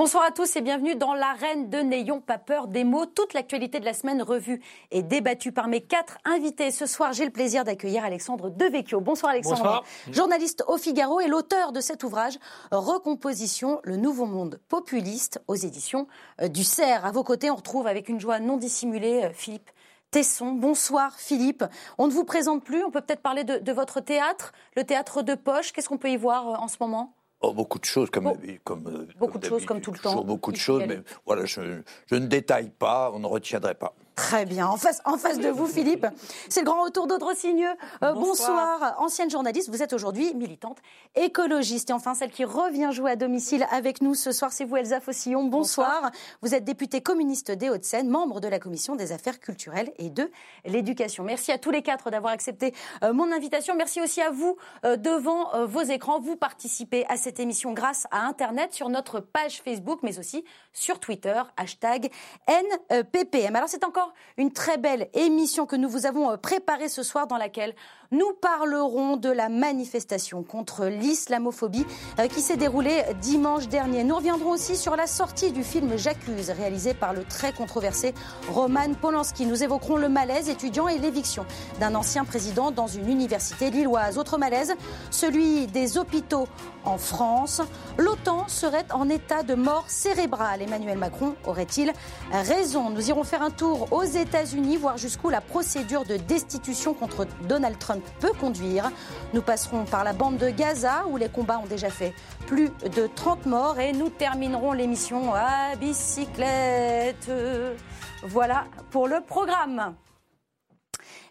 Bonsoir à tous et bienvenue dans l'arène de N'ayons pas peur des mots. Toute l'actualité de la semaine revue et débattue par mes quatre invités. Ce soir, j'ai le plaisir d'accueillir Alexandre Devecchio. Bonsoir Alexandre. Bonsoir. Journaliste au Figaro et l'auteur de cet ouvrage, Recomposition, le nouveau monde populiste aux éditions euh, du CERF. À vos côtés, on retrouve avec une joie non dissimulée euh, Philippe Tesson. Bonsoir Philippe. On ne vous présente plus, on peut peut-être parler de, de votre théâtre, le théâtre de poche. Qu'est-ce qu'on peut y voir euh, en ce moment? Oh, beaucoup de choses, comme, Bon. comme euh, Beaucoup comme de choses, comme tout le toujours temps. Beaucoup de choses, mais voilà, je, je ne détaille pas, on ne retiendrait pas. Très bien. En face, en face de vous, Philippe, c'est le grand retour d'Audre Signeux. Euh, bonsoir. Ancienne journaliste, vous êtes aujourd'hui militante écologiste. Et enfin, celle qui revient jouer à domicile avec nous ce soir, c'est vous, Elsa Fossillon. Bonsoir. Vous êtes députée communiste des Hauts-de-Seine, membre de la Commission des affaires culturelles et de l'éducation. Merci à tous les quatre d'avoir accepté euh, mon invitation. Merci aussi à vous euh, devant euh, vos écrans. Vous participez à cette émission grâce à Internet sur notre page Facebook, mais aussi sur Twitter, hashtag NPPM. Alors c'est encore une très belle émission que nous vous avons euh, préparée ce soir dans laquelle nous parlerons de la manifestation contre l'islamophobie euh, qui s'est déroulée dimanche dernier. Nous reviendrons aussi sur la sortie du film J'accuse, réalisé par le très controversé Roman Polanski. Nous évoquerons le malaise étudiant et l'éviction d'un ancien président dans une université lilloise. Autre malaise, celui des hôpitaux en France. L'OTAN serait en état de mort cérébrale. Emmanuel Macron aurait-il raison? Nous irons faire un tour aux États-Unis, voir jusqu'où la procédure de destitution contre Donald Trump peut conduire. Nous passerons par la bande de Gaza, où les combats ont déjà fait plus de 30 morts. Et nous terminerons l'émission à bicyclette. Voilà pour le programme.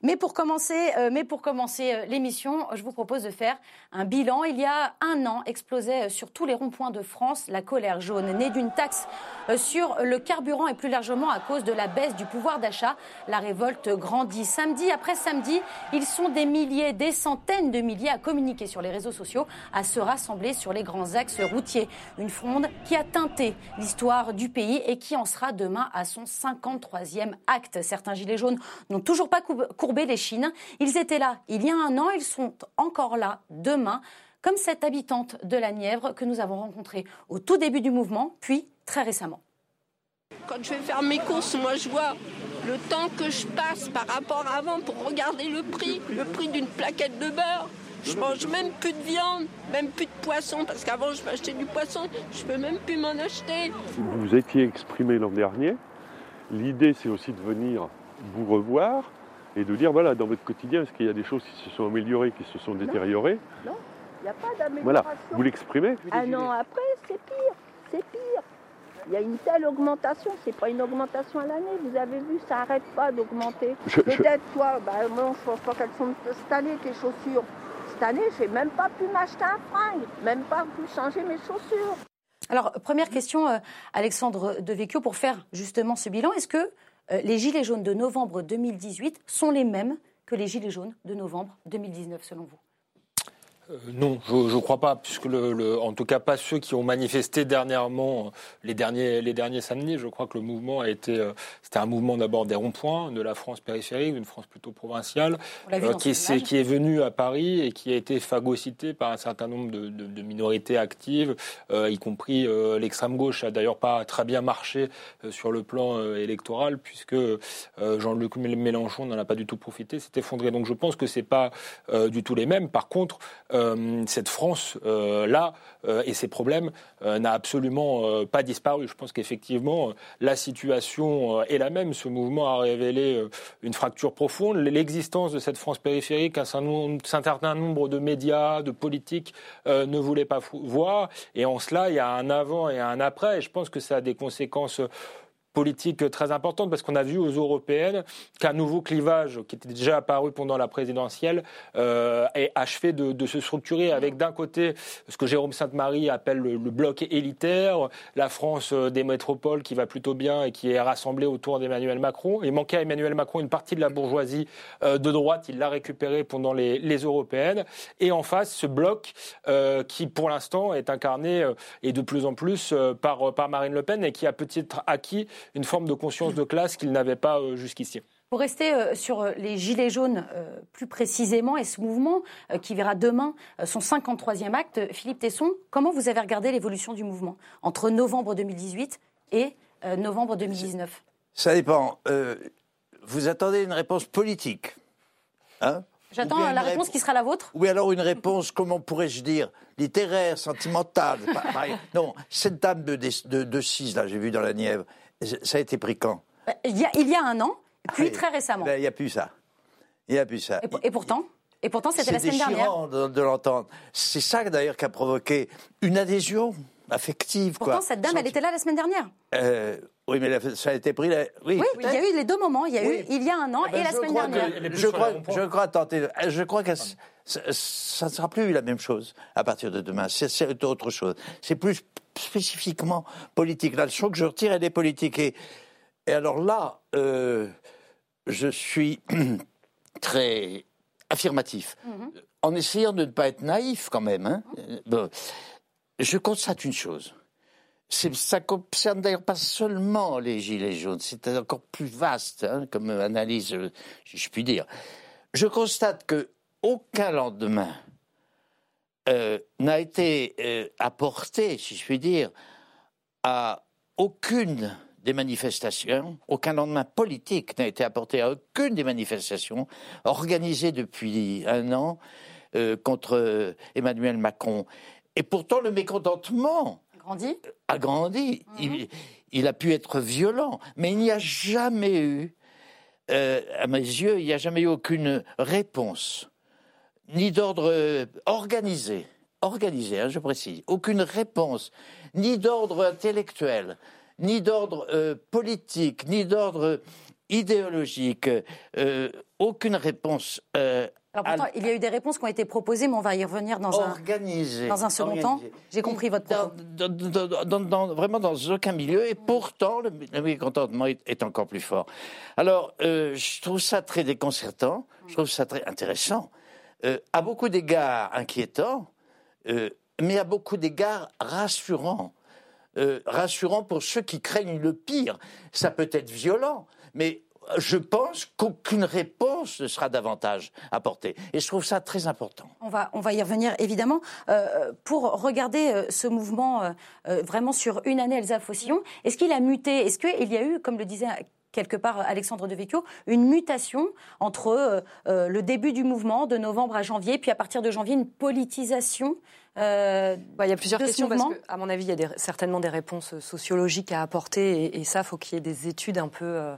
Mais pour commencer, euh, commencer euh, l'émission, je vous propose de faire un bilan. Il y a un an, explosait euh, sur tous les ronds-points de France la colère jaune, née d'une taxe euh, sur le carburant et plus largement à cause de la baisse du pouvoir d'achat. La révolte grandit. Samedi après samedi, ils sont des milliers, des centaines de milliers à communiquer sur les réseaux sociaux, à se rassembler sur les grands axes routiers. Une fronde qui a teinté l'histoire du pays et qui en sera demain à son 53e acte. Certains gilets jaunes n'ont toujours pas cou- courbé les chines. Ils étaient là il y a un an, ils sont encore là demain, comme cette habitante de la Nièvre que nous avons rencontrée au tout début du mouvement, puis très récemment. Quand je vais faire mes courses, moi je vois le temps que je passe par rapport à avant pour regarder le prix, le prix d'une plaquette de beurre. Je mange même plus de viande, même plus de poisson, parce qu'avant je m'achetais du poisson, je peux même plus m'en acheter. Vous vous étiez exprimé l'an dernier. L'idée, c'est aussi de venir vous revoir et de dire, voilà, dans votre quotidien, est-ce qu'il y a des choses qui se sont améliorées, qui se sont détériorées Il n'y a pas d'amélioration. Voilà, vous l'exprimez Un an après, c'est pire, c'est pire. Il y a une telle augmentation, c'est pas une augmentation à l'année, vous avez vu, ça arrête pas d'augmenter. Je- Peut-être toi, bah, moi je pense pas qu'elles sont cette année tes chaussures. Cette année, j'ai même pas pu m'acheter un fringue, même pas pu changer mes chaussures. Alors, première question, euh, Alexandre Devecchio, pour faire justement ce bilan. Est-ce que euh, les gilets jaunes de novembre 2018 sont les mêmes que les gilets jaunes de novembre 2019, selon vous? Euh, non, je ne crois pas, puisque le, le- en tout cas pas ceux qui ont manifesté dernièrement, euh, les derniers, les derniers samedis. Je crois que le mouvement a été, euh, c'était un mouvement d'abord des ronds-points, de la France périphérique, d'une France plutôt provinciale, euh, qui, est, qui est venu à Paris et qui a été phagocyté par un certain nombre de, de- de minorités actives, euh, y compris euh, l'extrême gauche a d'ailleurs pas très bien marché euh, sur le plan euh, électoral, puisque euh, Jean-Luc Mélenchon n'en a pas du tout profité, s'est effondré. Donc je pense que c'est pas euh, du tout les mêmes. Par contre, euh, cette France euh, euh, et ses problèmes n'a absolument pas disparu. Je pense qu'effectivement la situation est la même. Ce mouvement a révélé une fracture profonde, l'existence de cette France périphérique, un certain nombre- de médias, de politiques ne voulaient pas voir. Et en cela, il y a un avant et un après. Et je pense que ça a des conséquences politique très importante parce qu'on a vu aux européennes qu'un nouveau clivage qui était déjà apparu pendant la présidentielle euh, est achevé de, se structurer avec d'un côté ce que Jérôme Sainte-Marie appelle le, bloc élitaire, la France euh, des métropoles qui va plutôt bien et qui est rassemblée autour d'Emmanuel Macron. Il manquait à Emmanuel Macron une partie de la bourgeoisie euh, de droite, il l'a récupérée pendant les, les européennes. Et en face, ce bloc euh, qui pour l'instant est incarné euh, et de plus en plus par, par Marine Le Pen et qui a peut-être acquis une forme de conscience de classe qu'il n'avait pas euh, jusqu'ici. Pour rester euh, sur euh, les Gilets jaunes plus précisément et ce mouvement qui verra demain son 53e acte, Philippe Tesson, comment vous avez regardé l'évolution du mouvement entre novembre 2018 et novembre 2019 Ça dépend. vous attendez une réponse politique hein? J'attends la réponse qui sera la vôtre? Oui, alors une réponse, comment pourrais-je dire, littéraire, sentimentale. non, cette dame de, de, de 6, là, j'ai vu dans la Nièvre, ça a été pris quand il y, a, il y a un an, puis très récemment. Ben, il n'y a plus ça. Il n'y a plus ça. Et, pourtant et pourtant, c'était la semaine dernière. C'est de, de l'entendre. C'est ça d'ailleurs qui a provoqué une adhésion affective. Pourtant, cette dame, elle était là la semaine dernière. Euh, oui, mais ça a été pris. Oui, il y a eu les deux moments. Il y a eu il y a un an eh ben, et la semaine dernière. Je crois, je crois tenter. Je crois que ça ne sera plus la même chose à partir de demain. C'est autre chose. C'est plus spécifiquement politique. La leçon que je retire, elle est politique. Et, et alors là, euh, je suis très affirmatif, mhm. en essayant de ne pas être naïf quand même. Hein. je constate une chose. Ça concerne d'ailleurs pas seulement les gilets jaunes, c'est encore plus vaste hein, comme analyse, euh, si je puis dire. Je constate que aucun lendemain euh, n'a été apporté, si je puis dire, à aucune des manifestations, aucun lendemain politique n'a été apporté à aucune des manifestations organisées depuis un an euh, contre Emmanuel Macron. Et pourtant, le mécontentement a grandi. Mhm. il, a pu être violent, mais il n'y a jamais eu, euh, à mes yeux, il n'y a jamais eu aucune réponse, ni d'ordre organisé, organisé, hein, je précise, aucune réponse, ni d'ordre intellectuel, ni d'ordre euh, politique, ni d'ordre idéologique, euh, aucune réponse. Euh, alors pourtant, il y a eu des réponses qui ont été proposées, mais on va y revenir dans, un, dans un second temps. J'ai compris votre propos. vraiment dans aucun milieu, et pourtant, le, mécontentement est, encore plus fort. Alors, je trouve ça très déconcertant, je trouve ça très intéressant, à beaucoup d'égards inquiétant, mais à beaucoup d'égards rassurant. Euh, rassurant pour ceux qui craignent le pire. Ça peut être violent, mais je pense qu'aucune réponse ne sera davantage apportée. Et je trouve ça très important. On va, on va y revenir évidemment. Euh, pour regarder euh, ce mouvement vraiment sur une année, Elsa Fossillon, est-ce qu'il a muté? Est-ce qu'il y a eu, comme le disait quelque part Alexandre de Vecchio, une mutation entre le début du mouvement de novembre à janvier, puis à partir de janvier, une politisation euh, bah, il y a plusieurs questions parce qu'à mon avis, il y a certainement des réponses sociologiques à apporter et, ça, il faut qu'il y ait des études un peu euh,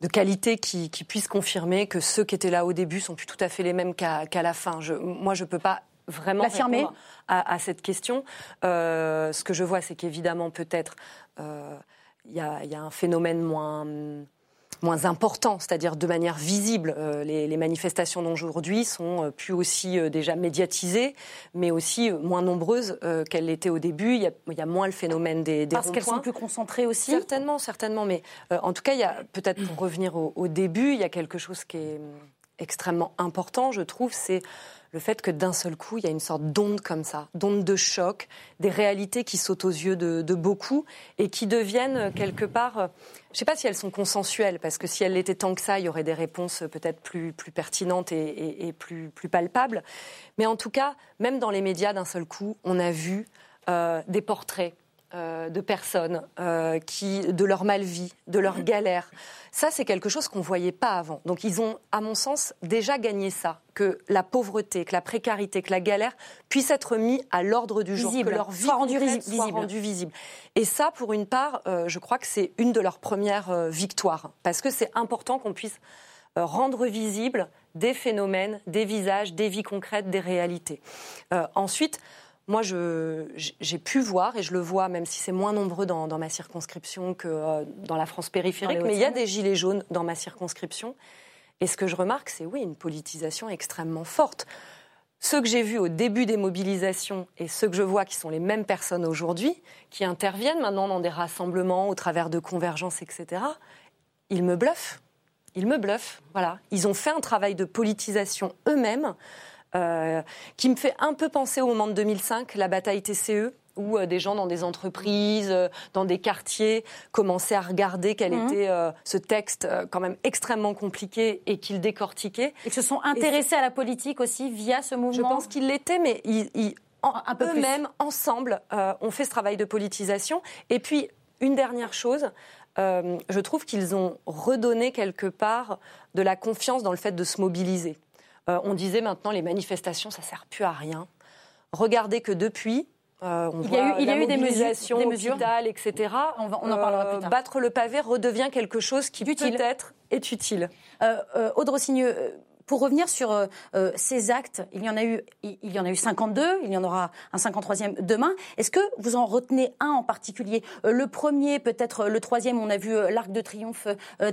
de qualité qui, puissent confirmer que ceux qui étaient là au début sont plus tout à fait les mêmes qu'à la fin. Je, moi, je ne peux pas vraiment répondre à, cette question. Euh, ce que je vois, c'est qu'évidemment, peut-être, il y, y, a un phénomène moins moins important, c'est-à-dire de manière visible. Euh, les, manifestations d'aujourd'hui sont euh, plus aussi euh, déjà médiatisées, mais aussi moins nombreuses qu'elles l'étaient au début. Il y, a, moins le phénomène des, des Parce qu'elles sont plus concentrées aussi? Certainement, certainement. Mais en tout cas, il y a peut-être pour revenir au, au, début, il y a quelque chose qui est extrêmement important, je trouve, c'est le fait que d'un seul coup, il y a une sorte d'onde comme ça, d'onde de choc, des réalités qui sautent aux yeux de, beaucoup et qui deviennent euh, quelque part, euh, je ne sais pas si elles sont consensuelles, parce que si elles l'étaient tant que ça, il y aurait des réponses euh, peut-être plus, plus pertinentes et, plus, plus palpables. Mais en tout cas, même dans les médias, d'un seul coup, on a vu des portraits euh, de personnes euh, qui, de leur mal-vie, de leur mhm. galère. Ça, c'est quelque chose qu'on ne voyait pas avant. Donc, ils ont, à mon sens, déjà gagné ça, que la pauvreté, que la précarité, que la galère puissent être mis à l'ordre du jour, que leur vie soit rendue visible. visible. Et ça, pour une part, euh, je crois que c'est une de leurs premières victoires, parce que c'est important qu'on puisse rendre visibles des phénomènes, des visages, des vies concrètes, des réalités. ensuite, moi, j'ai pu voir, et je le vois, même si c'est moins nombreux dans, ma circonscription que euh, dans la France périphérique, mais il y a des gilets jaunes dans ma circonscription. Et ce que je remarque, c'est oui, une politisation extrêmement forte. Ceux que j'ai vus au début des mobilisations et ceux que je vois qui sont les mêmes personnes aujourd'hui, qui interviennent maintenant dans des rassemblements au travers de convergences, etc., ils me bluffent. Ils me bluffent. Voilà. Ils ont fait un travail de politisation eux-mêmes. Euh, qui me fait un peu penser au moment de 2005, la bataille TCE, où des gens dans des entreprises, dans des quartiers, commençaient à regarder quel mmh. était ce texte quand même extrêmement compliqué et qu'ils décortiquaient. Et se sont intéressés à la politique aussi via ce mouvement Je pense qu'ils l'étaient, mais ils, eux-mêmes, ensemble, ont fait ce travail de politisation. Et puis, une dernière chose, euh, je trouve qu'ils ont redonné quelque part de la confiance dans le fait de se mobiliser. Euh, on disait maintenant les manifestations, ça sert plus à rien. Regardez que depuis, euh, on il y a eu, il y a eu des mesures, des mesures. etc. On, on en parlera plus tard. Battre le pavé redevient quelque chose qui peut-être est utile. Audre Rossigneux, pour revenir sur euh, euh, ces actes, il y en a eu, il y en a eu 52, il y en aura un 53e demain. Est-ce que vous en retenez un en particulier? Euh, Le premier, peut-être le troisième, on a vu l'Arc de Triomphe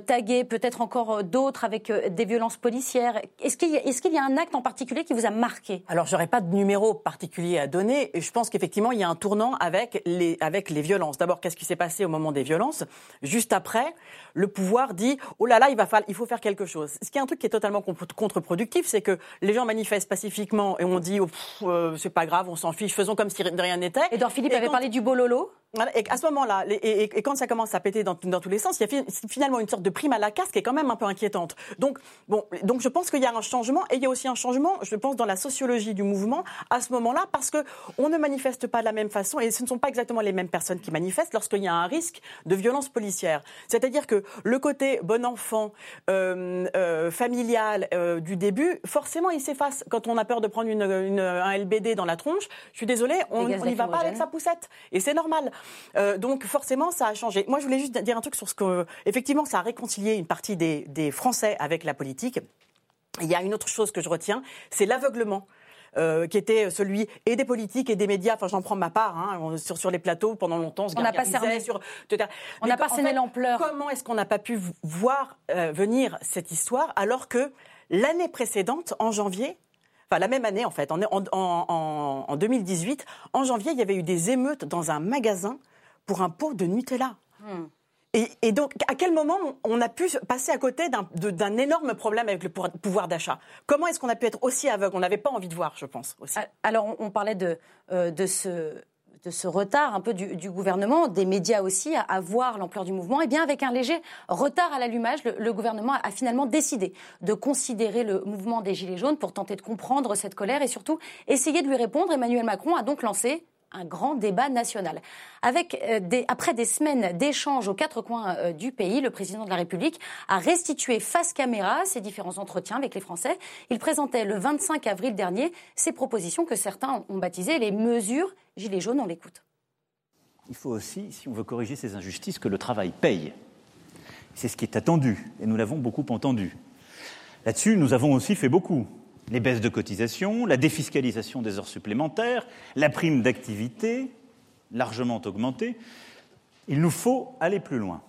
tagué, peut-être encore d'autres avec des violences policières. Est-ce qu'il y, est qu'il y, a un acte en particulier qui vous a marqué? Alors, j'aurais pas de numéro particulier à donner. Je pense qu'effectivement, il y a un tournant avec les, avec les violences. D'abord, qu'est-ce qui s'est passé au moment des violences? Juste après, le pouvoir dit oh là là, il va falloir, il faut faire quelque chose. Ce qui est un truc qui est totalement contre-productif, c'est que les gens manifestent pacifiquement et on dit oh, euh, c'est pas grave, on s'en fiche, faisons comme si rien n'était. Edouard Philippe avait parlé du bololo? Et à ce moment-là, et, quand ça commence à péter dans, tous les sens, il y a finalement une sorte de prime à la casse qui est quand même un peu inquiétante. Donc, bon, donc je pense qu'il y a un changement, et il y a aussi un changement, je pense, dans la sociologie du mouvement à ce moment-là, parce que on ne manifeste pas de la même façon, et ce ne sont pas exactement les mêmes personnes qui manifestent lorsqu'il y a un risque de violence policière. C'est-à-dire que le côté bon enfant, euh, euh, familial euh, du début, forcément, il s'efface quand on a peur de prendre une, un LBD dans la tronche. Je suis désolée, on n'y va pas avec sa poussette, et c'est normal. Euh, donc forcément, ça a changé. Moi, je voulais juste dire un truc sur ce que, effectivement, ça a réconcilié une partie des, Français avec la politique. Il y a une autre chose que je retiens, c'est l'aveuglement. Euh, qui était celui et des politiques et des médias. Enfin, j'en prends ma part hein, sur, sur les plateaux pendant longtemps. On n'a pas cerné sur. On n'a pas cerné l'ampleur. Comment est-ce qu'on n'a pas pu voir euh, venir cette histoire alors que l'année précédente, en janvier, enfin la même année en fait, en, en, en, 2018, en janvier, il y avait eu des émeutes dans un magasin pour un pot de Nutella. Hmm. Et, donc, à quel moment on a pu passer à côté d'un énorme problème avec le pouvoir d'achat? Comment est-ce qu'on a pu être aussi aveugle? On n'avait pas envie de voir, je pense. Aussi. Ah, alors, on parlait de, euh, de, ce, de ce retard un peu du, gouvernement, des médias aussi, à, voir l'ampleur du mouvement. Et eh bien, avec un léger retard à l'allumage, le, gouvernement a, finalement décidé de considérer le mouvement des Gilets jaunes pour tenter de comprendre cette colère et surtout essayer de lui répondre. Emmanuel Macron a donc lancé un grand débat national. Avec euh, après des semaines d'échanges aux quatre coins euh, du pays, le président de la République a restitué face caméra ses différents entretiens avec les Français. Il présentait le 25 avril dernier ses propositions que certains ont baptisées les mesures Gilets jaunes. On l'écoute. Il faut aussi, si on veut corriger ces injustices, que le travail paye. C'est ce qui est attendu, et nous l'avons beaucoup entendu. Là-dessus, nous avons aussi fait beaucoup les baisses de cotisations, la défiscalisation des heures supplémentaires, la prime d'activité, largement augmentée. Il nous faut aller plus loin,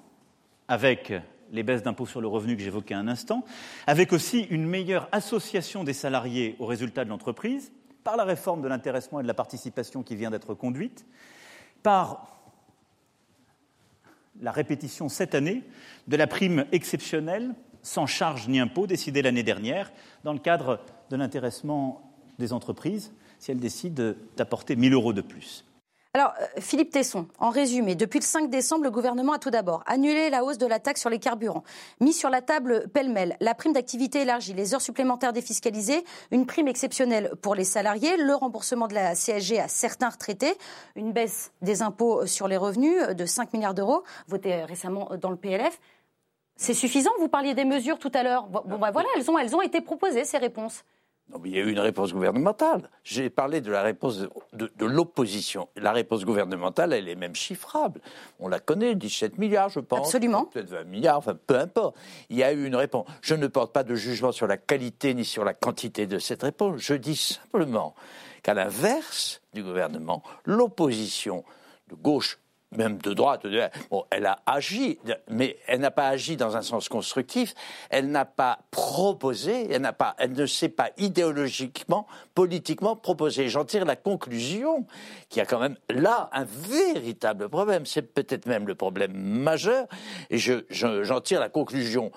avec les baisses d'impôts sur le revenu que j'évoquais un instant, avec aussi une meilleure association des salariés aux résultats de l'entreprise, par la réforme de l'intéressement et de la participation qui vient d'être conduite, par la répétition cette année de la prime exceptionnelle sans charge ni impôt décidée l'année dernière dans le cadre de l'intéressement des entreprises si elles décident d'apporter 1 000 euros de plus. Alors, euh, Philippe Tesson, en résumé, depuis le 5 décembre, le gouvernement a tout d'abord annulé la hausse de la taxe sur les carburants, mis sur la table pêle-mêle la prime d'activité élargie, les heures supplémentaires défiscalisées, une prime exceptionnelle pour les salariés, le remboursement de la CSG à certains retraités, une baisse des impôts sur les revenus de 5 milliards d'euros, votée récemment dans le PLF. C'est suffisant? Vous parliez des mesures tout à l'heure. Bon, bah, voilà, elles ont, elles ont été proposées, ces réponses. Non, il y a eu une réponse gouvernementale. J'ai parlé de la réponse de, l'opposition. La réponse gouvernementale, elle est même chiffrable. On la connaît, 17 milliards, je pense. Absolument. Peut-être 20 milliards, enfin, peu importe. Il y a eu une réponse. Je ne porte pas de jugement sur la qualité ni sur la quantité de cette réponse. Je dis simplement qu'à l'inverse du gouvernement, l'opposition de gauche même de droite, bon, elle a agi, mais elle n'a pas agi dans un sens constructif, elle n'a pas proposé, elle, pas, elle ne s'est pas idéologiquement, politiquement proposé. J'en tire la conclusion qu'il y a quand même là un véritable problème, c'est peut-être même le problème majeur, et j'en je, tire la conclusion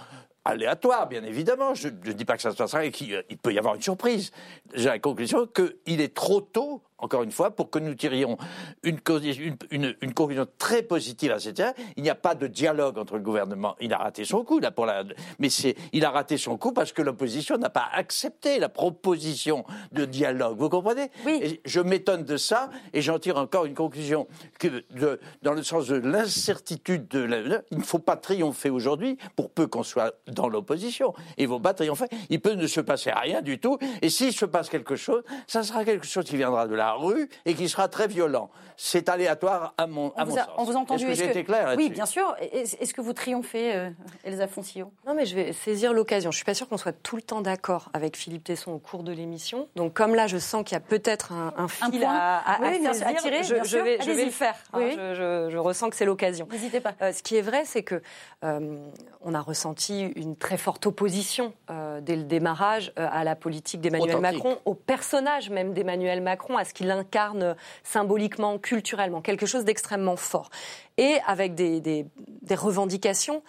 aléatoire, bien évidemment. Je ne dis pas que ça se passera et qu'il peut y avoir une surprise. J'ai la conclusion qu'il est trop tôt encore une fois, pour que nous tirions une, une, une, une conclusion très positive à cette il n'y a pas de dialogue entre le gouvernement. Il a raté son coup, là, pour la, mais c'est, il a raté son coup parce que l'opposition n'a pas accepté la proposition de dialogue. Vous comprenez? Oui. Et je m'étonne de ça et j'en tire encore une conclusion que de, dans le sens de l'incertitude de la, il ne faut pas triompher aujourd'hui pour peu qu'on soit dans l'opposition. Il ne faut pas triompher. Il peut ne se passer rien du tout. Et s'il se passe quelque chose, ça sera quelque chose qui viendra de la rue et qui sera très violent. C'est aléatoire à mon, à On mon vous a, sens. on vous a entendu. Est-ce que j'ai Est-ce été clair Oui, bien sûr. Est- Est-ce que vous triomphez, euh, Elsa Foncillon? Non, mais je vais saisir l'occasion. Je suis pas sûre qu'on soit tout le temps d'accord avec Philippe Tesson au cours de l'émission. Donc, comme là, je sens qu'il y a peut-être un, un fil point. à, à- Oui, à bien sûr, saisir, à tirer, je, bien je sûr. vais, je vais Allez-y. le faire. hein. Oui. Je, je- je ressens que c'est l'occasion. N'hésitez pas. Euh, ce qui est vrai, c'est que euh, on a ressenti une très forte opposition euh, dès le démarrage euh, à la politique d'Emmanuel. Macron, au personnage même d'Emmanuel Macron, à ce qu'il incarne symboliquement, culturellement, quelque chose d'extrêmement fort, et avec des, des- des revendications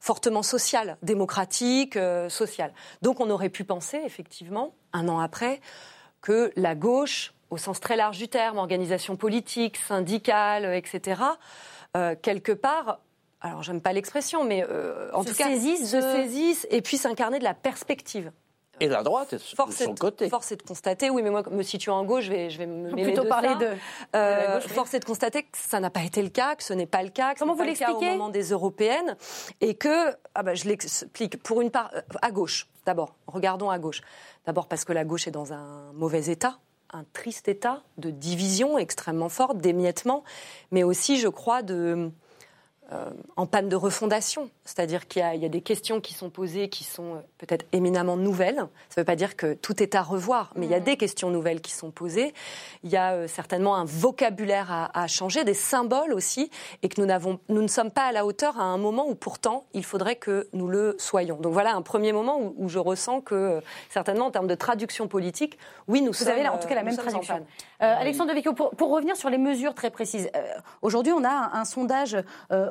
fortement sociales, démocratiques, euh, sociales. Donc on aurait pu penser, effectivement, un an après, que la gauche, au sens très large du terme, organisation politique, syndicale, etc., euh, quelque part, alors j'aime pas l'expression, mais euh, en Se tout cas, saisissent se saisissent et puissent incarner de la perspective. Et la droite est de Force est, son côté. force est de constater, oui, mais moi, me situant en gauche, je vais, je vais me mêler Plutôt de parler ça. de- Euh, gauche, oui. Force est de constater que ça n'a pas été le cas, que ce n'est pas le cas, que Comment vous pas le cas au l'expliquez moment des européennes, et que, ah bah, je l'explique, pour une part, euh, à gauche, d'abord, regardons à gauche. D'abord parce que la gauche est dans un mauvais état, un triste état de division extrêmement forte, d'émiettement, mais aussi, je crois, de euh, en panne de refondation. C'est-à-dire qu'il y, a- il y a des questions qui sont posées qui sont euh, peut-être éminemment nouvelles. Ça ne veut pas dire que tout est à revoir, mais il y a des questions nouvelles qui sont posées. Il y a euh, certainement un vocabulaire à, à changer, des symboles aussi, et que nous, n'avons, nous ne sommes pas à la hauteur à un moment où pourtant il faudrait que nous le soyons. Donc voilà un premier moment où, où je ressens que, euh, certainement en termes de traduction politique, oui, nous Vous sommes avez là, en tout cas la même traduction. Alexandre Devecchio, pour, pour revenir sur les mesures très précises, aujourd'hui on a un, un sondage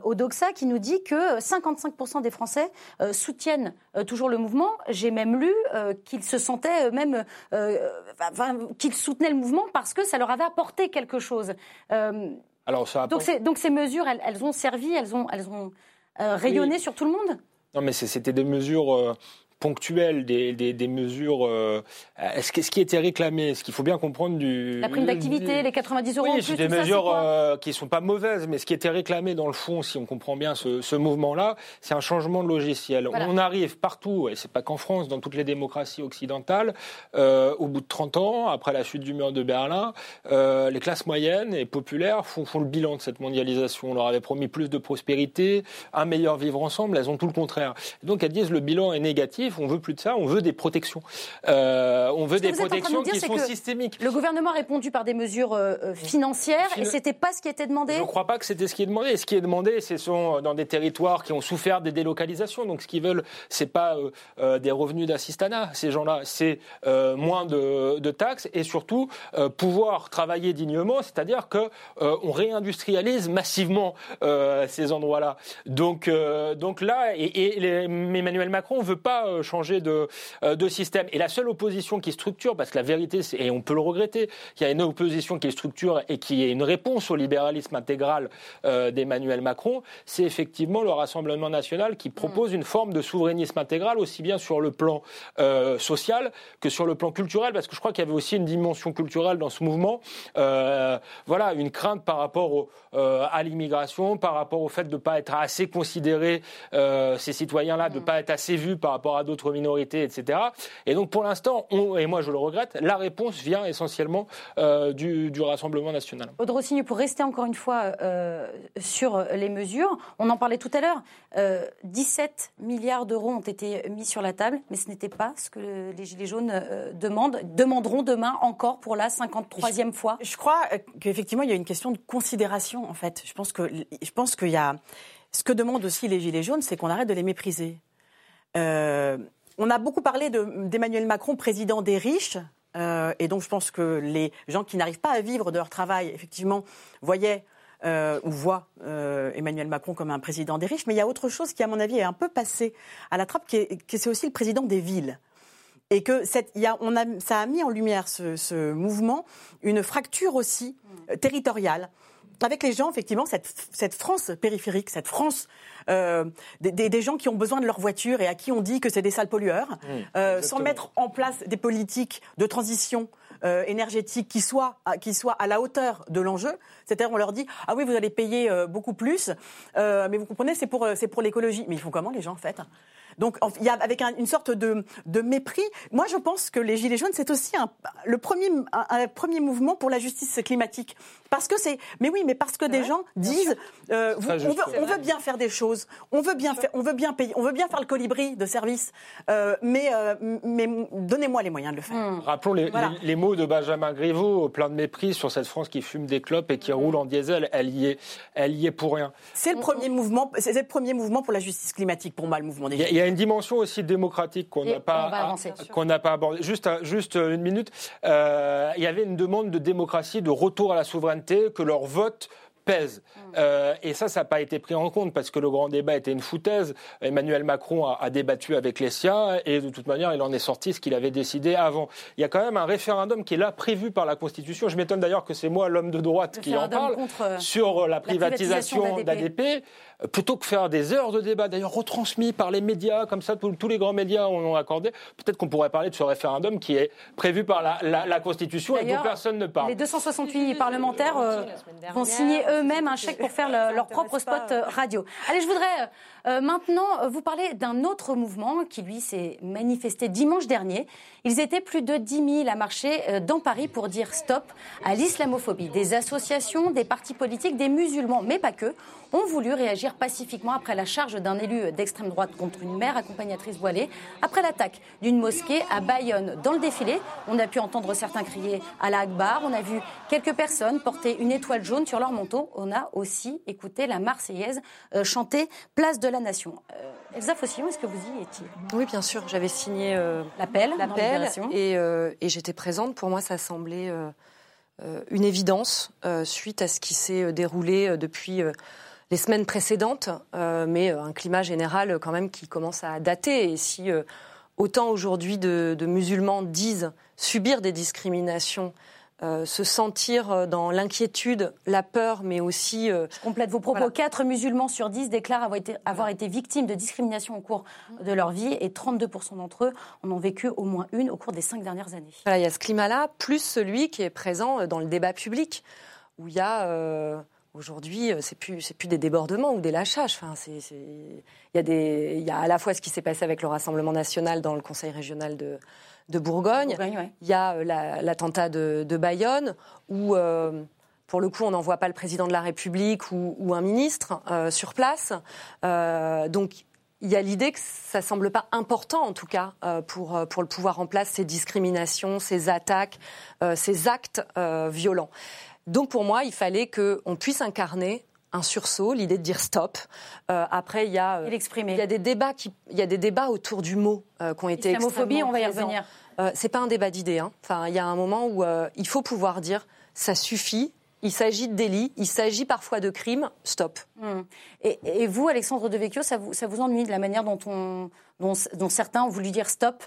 au Doxa qui nous dit que 55% des Français euh, soutiennent euh, toujours le mouvement. J'ai même lu euh, qu'ils se sentaient même, enfin, qu'ils soutenaient le mouvement parce que ça leur avait apporté quelque chose. Alors, ça donc, donc ces mesures, elles, elles ont servi, elles ont, elles ont rayonné sur tout le monde? Non, mais c'était des mesures ponctuelles, des, des, des mesures. euh, ce, qui, ce qui était réclamé, ce qu'il faut bien comprendre du. La prime d'activité, les 90 euros en Oui, plus, c'est des tout ça, mesures euh, qui sont pas mauvaises, mais ce qui était réclamé dans le fond, si on comprend bien ce, ce mouvement-là, c'est un changement de logiciel. Voilà. On arrive partout, et c'est pas qu'en France, dans toutes les démocraties occidentales, euh, au bout de 30 ans, après la chute du mur de Berlin, les classes moyennes et populaires font, font le bilan de cette mondialisation. On leur avait promis plus de prospérité, un meilleur vivre ensemble, elles ont tout le contraire. Donc elles disent le bilan est négatif, on veut plus de ça, on veut des protections. Euh, on veut Ce des de protections qui sont que systémiques. Le gouvernement a répondu par des mesures euh, euh, financières et Fin- c'était pas ce qui était demandé Je ne crois pas que c'était ce qui est demandé. Ce qui est demandé, ce sont dans des territoires qui ont souffert des délocalisations. Donc, ce qu'ils veulent, c'est pas euh, euh, des revenus d'assistanat. Ces gens-là, c'est moins de, de taxes et surtout pouvoir travailler dignement. C'est-à-dire que on réindustrialise massivement ces endroits-là. Donc, donc là, et, et les- Emmanuel Macron veut pas changer de, euh, de système. Et la seule opposition qui structure, parce que la vérité, et on peut le regretter, qu'il y a une opposition qui structure et qui est une réponse au libéralisme intégral euh, d'Emmanuel Macron, c'est effectivement le Rassemblement national qui propose une forme de souverainisme intégral, aussi bien sur le plan euh, social que sur le plan culturel, parce que je crois qu'il y avait aussi une dimension culturelle dans ce mouvement. Euh, voilà, une crainte par rapport au, à l'immigration, par rapport au fait de ne pas être assez considérés, euh, ces citoyens-là, de ne pas être assez vus par rapport à d'autres minorités, etc. Et donc pour l'instant, on- et moi je le regrette, la réponse vient essentiellement euh, du, du Rassemblement national. Rossignol, pour rester encore une fois euh, sur les mesures, on en parlait tout à l'heure, euh, 17 milliards d'euros ont été mis sur la table, mais ce n'était pas ce que les Gilets jaunes euh, demandent, demanderont demain encore pour la 53e fois. Je crois euh, qu'effectivement, il y a une question de considération, en fait. Je pense que je pense qu'il y a. Ce que demandent aussi les Gilets jaunes, c'est qu'on arrête de les mépriser. Euh, on a beaucoup parlé de- d'Emmanuel Macron, président des riches. euh, et donc, je pense que les gens qui n'arrivent pas à vivre de leur travail, effectivement, voyaient euh, ou voient Emmanuel Macron comme un président des riches. Mais il y a autre chose qui, à mon avis, est un peu passé à la trappe, qui est, qui est- c'est aussi le président des villes. et que a, ça a mis en lumière ce, mouvement une fracture aussi territoriale avec les gens, effectivement, cette, cette France périphérique, cette France euh, des, des- des gens qui ont besoin de leur voiture et à qui on dit que c'est des sales pollueurs, euh, sans mettre en place des politiques de transition euh, énergétique qui soient, à, qui soient à la hauteur de l'enjeu. C'est-à-dire, on leur dit ah oui, vous allez payer euh, beaucoup plus, euh, mais vous comprenez, c'est pour, c'est pour l'écologie. Mais ils font comment les gens en fait? Donc, en- il y a avec un- une sorte de, de mépris. Moi, je pense que les Gilets jaunes, c'est aussi un, le premier, un, un premier mouvement pour la justice climatique. Parce que c'est, mais oui, mais parce que des gens disent, euh, vous- on, veut, on bien faire des choses, on veut bien faire, on veut bien payer, on veut bien faire le colibri de service, euh, mais, euh, mais donnez-moi les moyens de le faire. Rappelons les, Voilà. les- les mots de Benjamin Griveaux, plein de mépris sur cette France qui fume des clopes et qui roule en diesel. Elle y est, elle y est pour rien. C'est le premier mouvement, c'est le premier mouvement pour la justice climatique pour moi, le mouvement des Il y, a, Gilets a une dimension aussi démocratique qu'on Et n'a pas qu'on n'a abordée. Juste, juste une minute. Euh, il y avait une demande de démocratie, de retour à la souveraineté, que leur vote pèse. Euh, et ça, ça n'a pas été pris en compte parce que le grand débat était une foutaise. Emmanuel Macron a, a débattu avec les siens et de toute manière, il en est sorti ce qu'il avait décidé avant. Il y a quand même un référendum qui est là prévu par la Constitution. Je m'étonne d'ailleurs que c'est moi, l'homme de droite, qui en parle euh, sur la privatisation privatisation d'ADP. Plutôt que faire des heures de débat, d'ailleurs retransmis par les médias, comme ça tous, tous les grands médias en ont accordé, peut-être qu'on pourrait parler de ce référendum qui est prévu par la, la- la Constitution et dont personne ne parle. Les 268 parlementaires euh, vont signer eux-mêmes un chèque pour faire le- leur propre spot euh, radio. Allez, je voudrais euh, maintenant euh, vous parler d'un autre mouvement qui, lui, s'est manifesté dimanche dernier. Ils étaient plus de 10 000 à marcher euh, dans Paris pour dire stop à l'islamophobie. Des associations, des partis politiques, des musulmans, mais pas que, ont voulu réagir pacifiquement après la charge d'un élu d'extrême droite contre une mère accompagnatrice voilée, après l'attaque d'une mosquée à Bayonne. Dans le défilé, on a pu entendre certains crier à la Akbar, on a vu quelques personnes porter une étoile jaune sur leur manteau, on a aussi écouté la Marseillaise euh, chanter Place de la Nation. Euh, Elsa Fossillon, est-ce que vous y étiez? Oui, bien sûr, j'avais signé euh, L'appel et, euh, et j'étais présente. Pour moi, ça semblait une évidence suite à ce qui s'est déroulé depuis les semaines précédentes, euh, mais euh, un climat général euh, quand même qui commence à dater. Et si autant aujourd'hui de, de musulmans disent subir des discriminations, euh, se sentir dans l'inquiétude, la peur, mais aussi euh, Je complète vos propos. Voilà. 4 musulmans sur 10 déclarent avoir été, avoir été victimes de discrimination au cours de leur vie et 32% d'entre eux en ont vécu au moins une au cours des cinq dernières années. Voilà, il y a ce climat-là, plus celui qui est présent dans le débat public, où il y a euh, aujourd'hui, euh, c'est plus c'est plus des débordements ou des lâchages. Enfin, c'est c'est- il y a des il y a à la fois ce qui s'est passé avec le Rassemblement national dans le Conseil régional de de Bourgogne. Bourgogne, ouais. Il y a euh, la- l'attentat de, de Bayonne où euh, pour le coup, on n'envoie pas le président de la République ou, ou un ministre euh, sur place. Euh, donc, il y a l'idée que ça semble pas important, en tout cas, euh, pour, pour le pouvoir en place, ces discriminations, ces attaques, ces actes violents. Donc, pour moi, il fallait qu'on puisse incarner un sursaut, l'idée de dire stop. Euh, après, il y a, euh, il y a des débats qui, il y a des débats autour du mot euh, qui ont été Islamophobie, on va y revenir. C'est pas un débat d'idées. Hein. Enfin, il y a un moment où il faut pouvoir dire ça suffit. Il s'agit de délits, il s'agit parfois de crimes. Stop. Hum. Et, et vous, Alexandre Devecchio, ça vous, ça vous ennuie de la manière dont, on, dont, dont certains ont voulu dire stop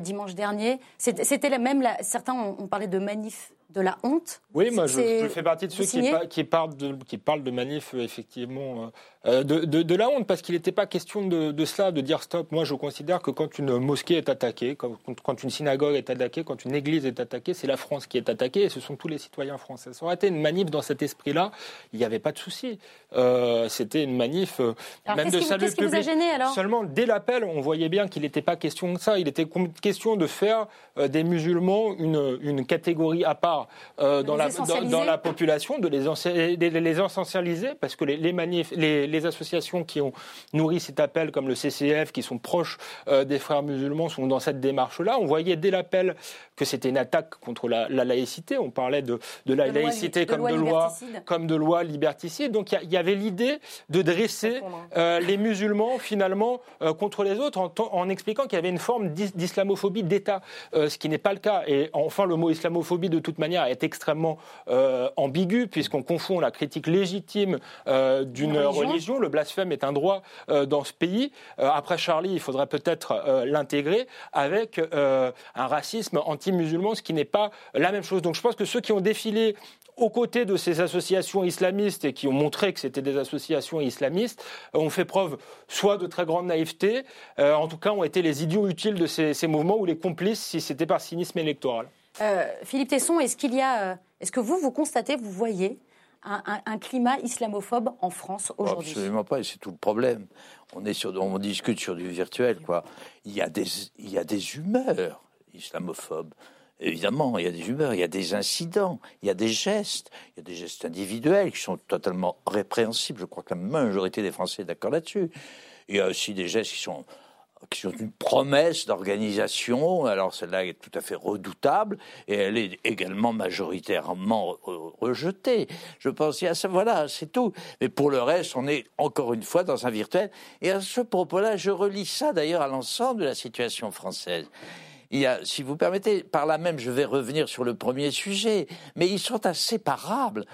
dimanche dernier? C'était même, la- certains ont, ont parlé de manif de la honte. Oui, moi je, fais partie de ceux qui, qui parlent de, qui parlent de manif, euh, effectivement, euh, de, de- de la honte, parce qu'il n'était pas question de, de cela, de dire stop. Moi, je considère que quand une mosquée est attaquée, quand, quand une synagogue est attaquée, quand une église est attaquée, c'est la France qui est attaquée, et ce sont tous les citoyens français. Ça aurait été une manif dans cet esprit-là, il n'y avait pas de souci. Euh, C'était une manif, euh, Alors, même de qui salut qui vous a public. gêné, alors Seulement, dès l'appel, on voyait bien qu'il n'était pas question de ça. Il était question de faire euh, des musulmans une, une catégorie à part euh, dans, la, dans, la population, de les, les, les essentialiser, parce que les, les, manif- les, les associations qui ont nourri cet appel, comme le CCF, qui sont proches euh, des frères musulmans, sont dans cette démarche-là. On voyait dès l'appel que c'était une attaque contre la, la laïcité. On parlait de, de la De laïcité comme de loi, comme de loi liberticide. Donc il y avait l'idée de dresser euh, les musulmans finalement euh, contre les autres en, expliquant qu'il y avait une forme d'is- d'islamophobie d'État, ce qui n'est pas le cas. Et enfin, le mot islamophobie de toute manière est extrêmement euh, ambigu puisqu'on confond la critique légitime euh, d'une Une religion. Le blasphème est un droit dans ce pays. après Charlie, il faudrait peut-être l'intégrer avec un racisme anti-musulman, ce qui n'est pas la même chose. Donc je pense que ceux qui ont défilé aux côtés de ces associations islamistes et qui ont montré que c'était des associations islamistes, ont fait preuve soit de très grande naïveté, en tout cas ont été les idiots utiles de ces, mouvements ou les complices si c'était par cynisme électoral. Euh, Philippe Tesson, est-ce qu'il y a, euh, est-ce que vous, vous constatez, vous voyez un, climat islamophobe en France aujourd'hui Absolument pas, et c'est tout le problème. On, est sur, on discute sur du virtuel, quoi. Il y a des, il y a des humeurs islamophobes. Évidemment, il y a des humeurs, il y a des incidents, il y a des gestes, il y a des gestes individuels qui sont totalement répréhensibles. Je crois que la majorité des Français est d'accord là-dessus. Il y a aussi des gestes qui sont qui sont une promesse d'organisation. Alors celle-là est tout à fait redoutable et elle est également majoritairement rejetée. Je pense à ça. Voilà, c'est tout. Mais pour le reste, on est encore une fois dans un virtuel. Et à ce propos-là, je relis ça d'ailleurs à l'ensemble de la situation française si vous permettez, par là même, je vais revenir sur le premier sujet, mais ils sont inséparables.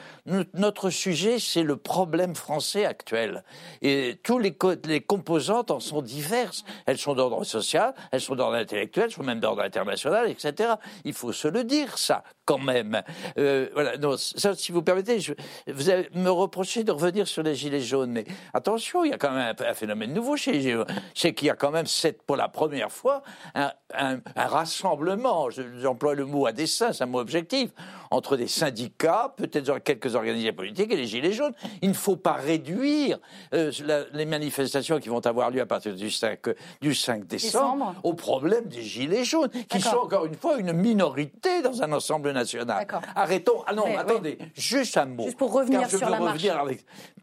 Notre sujet, c'est le problème français actuel. Et tous les composantes en sont diverses. Elles sont d'ordre social, elles sont d'ordre intellectuel, elles sont même d'ordre international, etc. Il faut se le dire, ça, quand même. Euh, voilà, non, ça, si vous permettez, je, vous allez me reprocher de revenir sur les Gilets jaunes, mais attention, il y a quand même un, phénomène nouveau chez les Gilets jaunes. C'est qu'il y a quand même, pour la première fois, un, un, un rassemblement, j'emploie le mot à dessein, c'est un mot objectif, entre des syndicats, peut-être quelques organisations politiques et les Gilets jaunes. Il ne faut pas réduire euh, les manifestations qui vont avoir lieu à partir du 5, du 5 décembre, au problème des Gilets jaunes, qui sont encore une fois une minorité dans un ensemble national. Arrêtons. Ah non, attendez, juste un mot. Juste pour revenir sur la marche.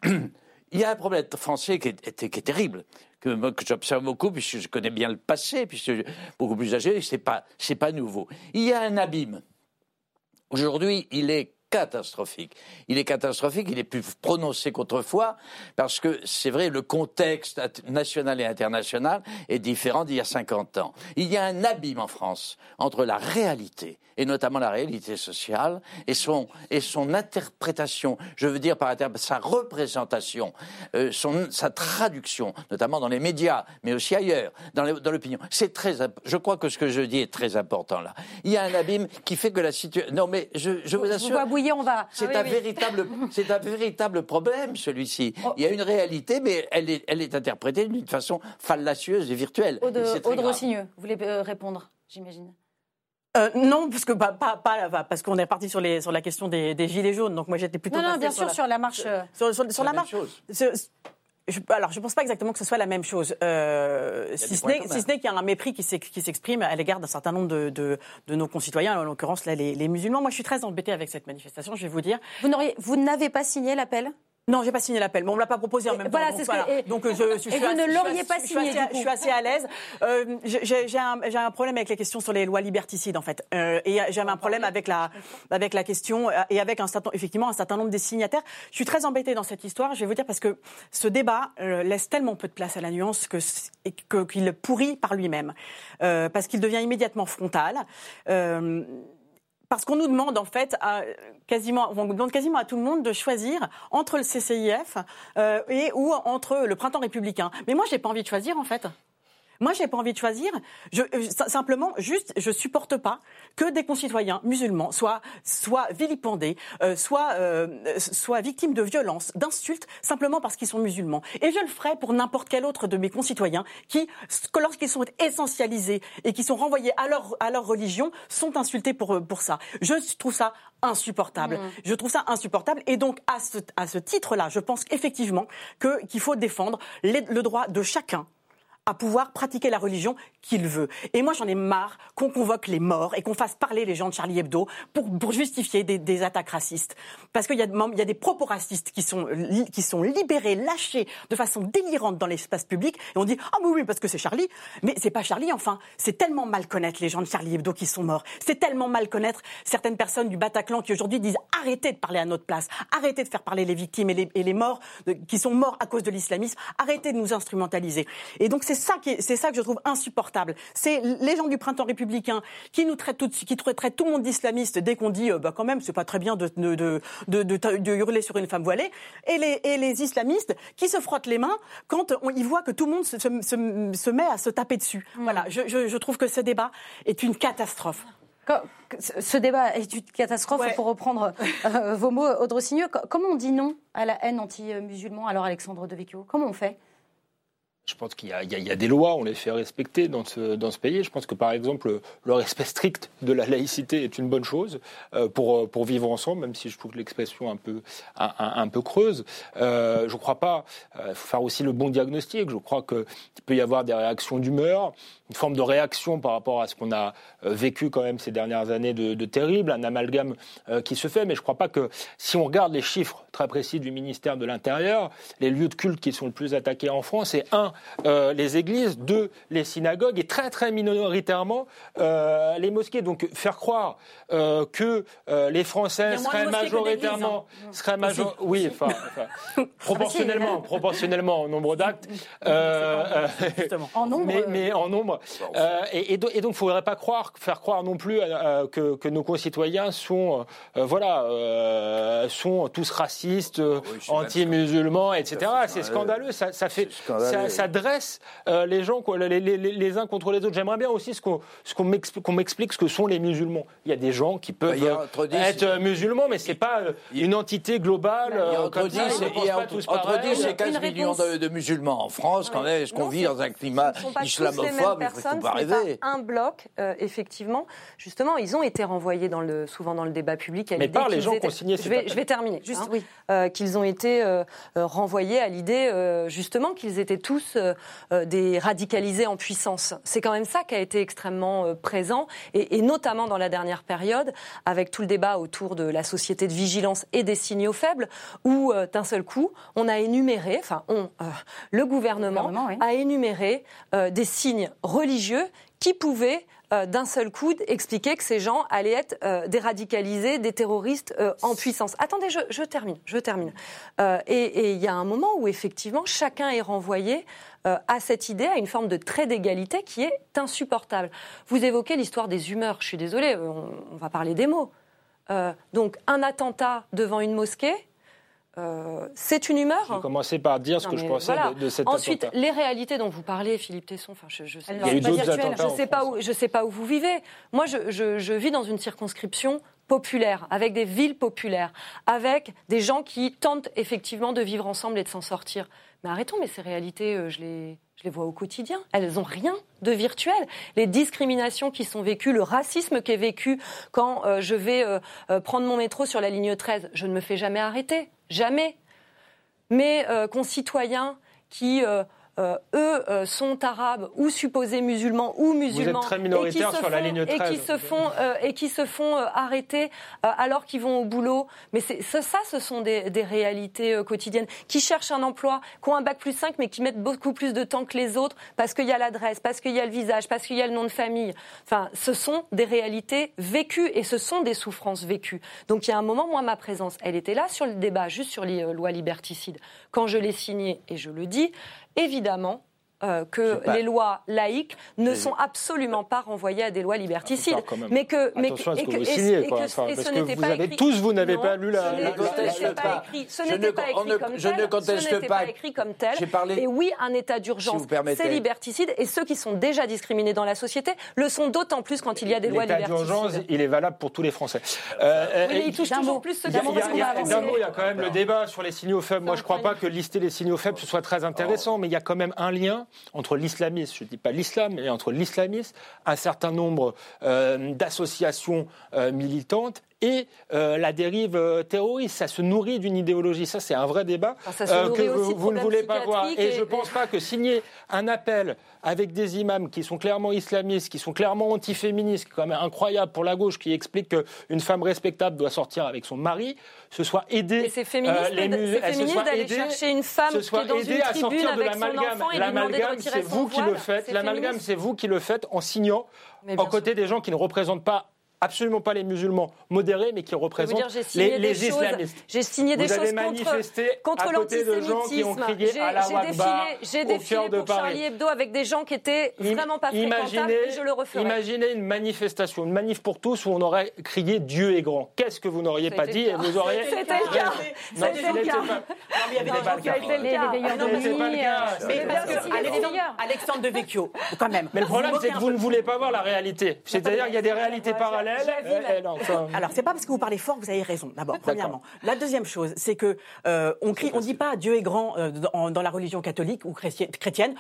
Il y a un problème français qui est, qui est terrible que, que j'observe beaucoup, puisque je connais bien le passé, puisque je suis beaucoup plus âgé, c'est pas, c'est pas nouveau. Il y a un abîme. Aujourd'hui, il est catastrophique. Il est catastrophique, il est plus prononcé qu'autrefois, parce que c'est vrai, le contexte national et international est différent d'il y a 50 ans. Il y a un abîme en France entre la réalité et notamment la réalité sociale, et son, et son interprétation, je veux dire par sa représentation, euh, son, sa traduction, notamment dans les médias, mais aussi ailleurs, dans l'opinion. C'est très, je crois que ce que je dis est très important là. Il y a un abîme qui fait que la situation. Non, mais je, je vous assure. Vous on va. C'est ah un véritable, c'est un véritable problème celui-ci. Oh. Il y a une réalité, mais elle est, elle est interprétée d'une façon fallacieuse et virtuelle. Aude, Aude Rossigneux, vous voulez euh, répondre, j'imagine. Euh, non, parce que pas, pas, parce qu'on est parti sur, les, sur la question des, gilets jaunes. Donc moi j'étais plutôt. Non, non, bien sûr, sur la marche. Euh, sur, la, marche. Je, alors, je ne pense pas exactement que ce soit la même chose, euh, si, ce n'est, si ce n'est qu'il y a un mépris qui s'exprime à l'égard d'un certain nombre de, de, de, nos concitoyens, en l'occurrence là, les, les, musulmans. Moi, je suis très embêtée avec cette manifestation, je vais vous dire. Vous, vous n'avez pas signé l'appel? Non, j'ai pas signé l'appel, mais on me l'a pas proposé en même temps. Voilà, c'est ce que. Donc, je, je, et vous ne l'auriez pas signé. Je suis assez, à l'aise. Euh, j'ai un, un, problème avec les questions sur les lois liberticides, en fait, euh, et j'avais un problème avec la, avec la question euh, et avec un certain, effectivement un certain nombre des signataires. Je suis très embêtée dans cette histoire. Je vais vous dire parce que ce débat euh, laisse tellement peu de place à la nuance que qu'il pourrit par lui-même, euh, parce qu'il devient immédiatement frontal. Parce qu'on nous demande en fait à, quasiment, on demande quasiment à tout le monde de choisir entre le CCIF euh, et ou entre le printemps républicain. Mais moi, j'ai pas envie de choisir en fait. Moi, j'ai pas envie de choisir. Je, euh, simplement, juste, je supporte pas que des concitoyens musulmans soient, soient vilipendés, euh, soient, euh, soient victimes de violences, d'insultes, simplement parce qu'ils sont musulmans. Et je le ferai pour n'importe quel autre de mes concitoyens qui, lorsqu'ils sont essentialisés et qui sont renvoyés à leur, à leur religion, sont insultés pour, pour ça. Je trouve ça insupportable. Mmh. Je trouve ça insupportable. Et donc, à ce, à ce titre-là, je pense effectivement qu'il faut défendre le droit de chacun à pouvoir pratiquer la religion qu'il veut. Et moi, j'en ai marre qu'on convoque les morts et qu'on fasse parler les gens de Charlie Hebdo pour, pour justifier des, des, attaques racistes. Parce qu'il y, y, a des propos racistes qui sont, qui sont libérés, lâchés de façon délirante dans l'espace public. Et on dit, ah oui, oui, parce que c'est Charlie. Mais c'est pas Charlie, enfin. C'est tellement mal connaître les gens de Charlie Hebdo qui sont morts. C'est tellement mal connaître certaines personnes du Bataclan qui aujourd'hui disent, arrêtez de parler à notre place. Arrêtez de faire parler les victimes et les morts qui sont morts à cause de l'islamisme. Arrêtez de nous instrumentaliser. Et donc, c'est ça qui est- c'est ça que je trouve insupportable. C'est les gens du printemps républicain qui nous traitent tout, de qui traitent tout le monde d'islamiste dès qu'on dit, euh, bah quand même, c'est pas très bien de, de, de, de, de- de hurler sur une femme voilée, et les, et les islamistes qui se frottent les mains quand on, ils voient que tout le monde se, se, se- se met à se taper dessus. Voilà, je, je, je trouve que ce débat est une catastrophe. Ce débat est une catastrophe, Ouais. pour reprendre euh, vos mots, Audrey Signeux. Co- Comment on dit non à la haine anti-musulman, alors Alexandre Devecchio? Comment on fait? Je pense qu'il y, y y a des lois, on les fait respecter dans ce, dans ce pays. Je pense que par exemple, le respect strict de la laïcité est une bonne chose euh, pour, pour vivre ensemble, même si je trouve l'expression un peu, un, peu creuse. Euh, je ne crois pas, il faut faire aussi le bon diagnostic. Je crois qu'il peut y avoir des réactions d'humeur, une forme de réaction par rapport à ce qu'on a euh, vécu quand même ces dernières années de, de terrible, un amalgame euh, qui se fait. Mais je ne crois pas que si on regarde les chiffres très précis du ministère de l'Intérieur, les lieux de culte qui sont le plus attaqués en France, c'est un, euh, les églises, deux, les synagogues, et très très minoritairement euh, les mosquées. Donc faire croire que les Français seraient majoritairement, seraient major- oui, enfin, enfin, proportionnellement, proportionnellement au nombre d'actes. En nombre mais, mais en nombre. Euh, et, et do- et donc, il ne faudrait pas croire, faire croire non plus euh, que, que nos concitoyens sont, euh, voilà, euh, sont tous racistes, euh, oui, anti-musulmans, etc. C'est scandaleux. Ça, ça fait, ça, ça dresse euh, les gens, quoi, les, les- les- les uns contre les autres. J'aimerais bien aussi ce qu'on ce m'explique, ce que sont les musulmans. Il y a des gens qui peuvent Bah, euh, dix- être euh, musulmans, mais c'est pas euh, Il- une entité globale. Il y a euh, entre comme 10 ça, ils ne et, pensent il y a pas entre, tous entre pareil. 10 et Une 15 millions de, de musulmans en France, quand même. Est-ce qu'on vit ce- dans un climat ce pas islamophobe personnes, ce n'est pas un bloc, euh, effectivement. Justement, ils ont été renvoyés dans le, souvent dans le débat public. à Mais l'idée par les gens qui étaient- ont signé je vais, je vais terminer. Juste, hein. oui. Euh, qu'ils ont été euh, renvoyés à l'idée, euh, justement, qu'ils étaient tous des radicalisés en puissance. C'est quand même ça qui a été extrêmement euh, présent, et, et notamment dans la dernière période, avec tout le débat autour de la société de vigilance et des signaux faibles, où euh, d'un seul coup, on a énuméré, enfin, on, euh, le gouvernement, gouvernement, oui. a énuméré euh, des signes religieux qui pouvaient euh, d'un seul coup expliquer que ces gens allaient être euh, des radicalisés, des terroristes euh, en puissance. Attendez, je, termine, je termine. Euh, et il y a un moment où effectivement chacun est renvoyé à cette idée, à une forme de trait d'égalité qui est insupportable. Vous évoquez l'histoire des humeurs. Je suis désolée, on, va parler des mots. Donc un attentat devant une mosquée, euh, c'est une humeur. J'ai commencé par dire ce Non, que je pensais voilà. de, de cet Ensuite, attentat. les réalités dont vous parlez, Philippe Tesson, enfin, je, je sais. Il y a eu Je sais pas où, je sais pas où vous vivez. Moi, je, je- je vis dans une circonscription populaire, avec des villes populaires, avec des gens qui tentent effectivement de vivre ensemble et de s'en sortir. Mais arrêtons, mais ces réalités, euh, je les, vois au quotidien. Elles n'ont rien de virtuel. Les discriminations qui sont vécues, le racisme qui est vécu quand euh, je vais euh, prendre mon métro sur la ligne 13, je ne me fais jamais arrêter. Jamais mes concitoyens qui, euh, eux, euh, sont arabes ou supposés musulmans ou musulmans très et qui la font- ligne et qui 13. se font euh, et qui se font euh, arrêter euh, alors qu'ils vont au boulot. Mais c'est ça, ça, ce sont des, des réalités euh, quotidiennes. Qui cherchent un emploi, qui ont un bac plus 5, mais qui mettent beaucoup plus de temps que les autres parce qu'il y a l'adresse, parce qu'il y a le visage, parce qu'il y a le nom de famille. Enfin, ce sont des réalités vécues et ce sont des souffrances vécues. Donc il y a un moment, moi, ma présence, elle était là sur le débat, juste sur les lois liberticides. Quand je l'ai signé, et je le dis, évidemment, euh, que pas- les lois laïques ne sont absolument pas renvoyées à des lois liberticides. Même Mais que, mais ce et que que- signez, et quoi. que- Enfin, et parce ce que n'était vous pas avez écrit. tous, vous n'avez Non, pas lu la- n'était conteste pas écrit. Ce Je n'était ne- pas écrit ne- comme je tel. ne conteste pas. pas écrit comme tel. J'ai parlé- Et oui, un état Si d'urgence, permettez. c'est liberticide. Et ceux qui sont déjà discriminés dans la société le sont d'autant plus quand il y a des lois L'état d'urgence, liberticides. il est valable pour tous les Français. Euh, Oui, il touche d'un toujours mot. plus ceux Il qui sont d'un mot, il y a quand même le débat sur les signaux faibles. Moi, je ne crois pas que lister les signaux faibles, ce soit très intéressant, mais il y a quand même un lien entre l'islamisme, je ne dis pas l'islam, mais entre l'islamisme, un certain nombre euh, d'associations euh, militantes et euh, la dérive euh, terroriste. Ça se nourrit d'une idéologie. Ça, c'est un vrai débat Enfin, ça se euh, que aussi vous, ne voulez pas voir. Et, je ne pense pas que signer un appel avec des imams qui sont clairement islamistes, qui sont clairement antiféministes, qui est quand même incroyable pour la gauche, qui explique qu'une femme respectable doit sortir avec son mari, ce soit aider Et c'est féministe, euh, se féministe d'aller chercher une femme se qui est dans une à tribune sortir de avec l'amalgame. L'amalgame, c'est vous qui le voile. faites. L'amalgame, c'est vous qui le faites en signant aux côtés des gens qui ne représentent pas absolument pas les musulmans modérés, mais qui représentent dire, j'ai signé les, des les choses- islamistes. J'ai signé des Vous avez choses contre, manifesté contre ont l'antisémitisme. crié J'ai défilé, défilé cœur de pour Paris. Charlie Hebdo avec des gens qui étaient Im- vraiment pas fréquentables et je le referai. imaginez une manifestation, une manif pour tous où on aurait crié Dieu est grand. Qu'est-ce que vous n'auriez pas dit et vous auriez. C'était le cas. Non, C'était le cas. il y avait des gens qui Les, veilleurs de Alexandre, de Vecchio, quand même. Mais le problème, c'est que vous ne voulez pas voir la réalité. C'est-à-dire qu'il y a des réalités parallèles. Eh, eh, non, enfin, Alors, c'est pas parce que vous parlez fort que vous avez raison, d'abord, premièrement. La deuxième chose, c'est que euh, on crie, on dit pas Dieu est grand euh, dans, dans la religion catholique ou chrétienne,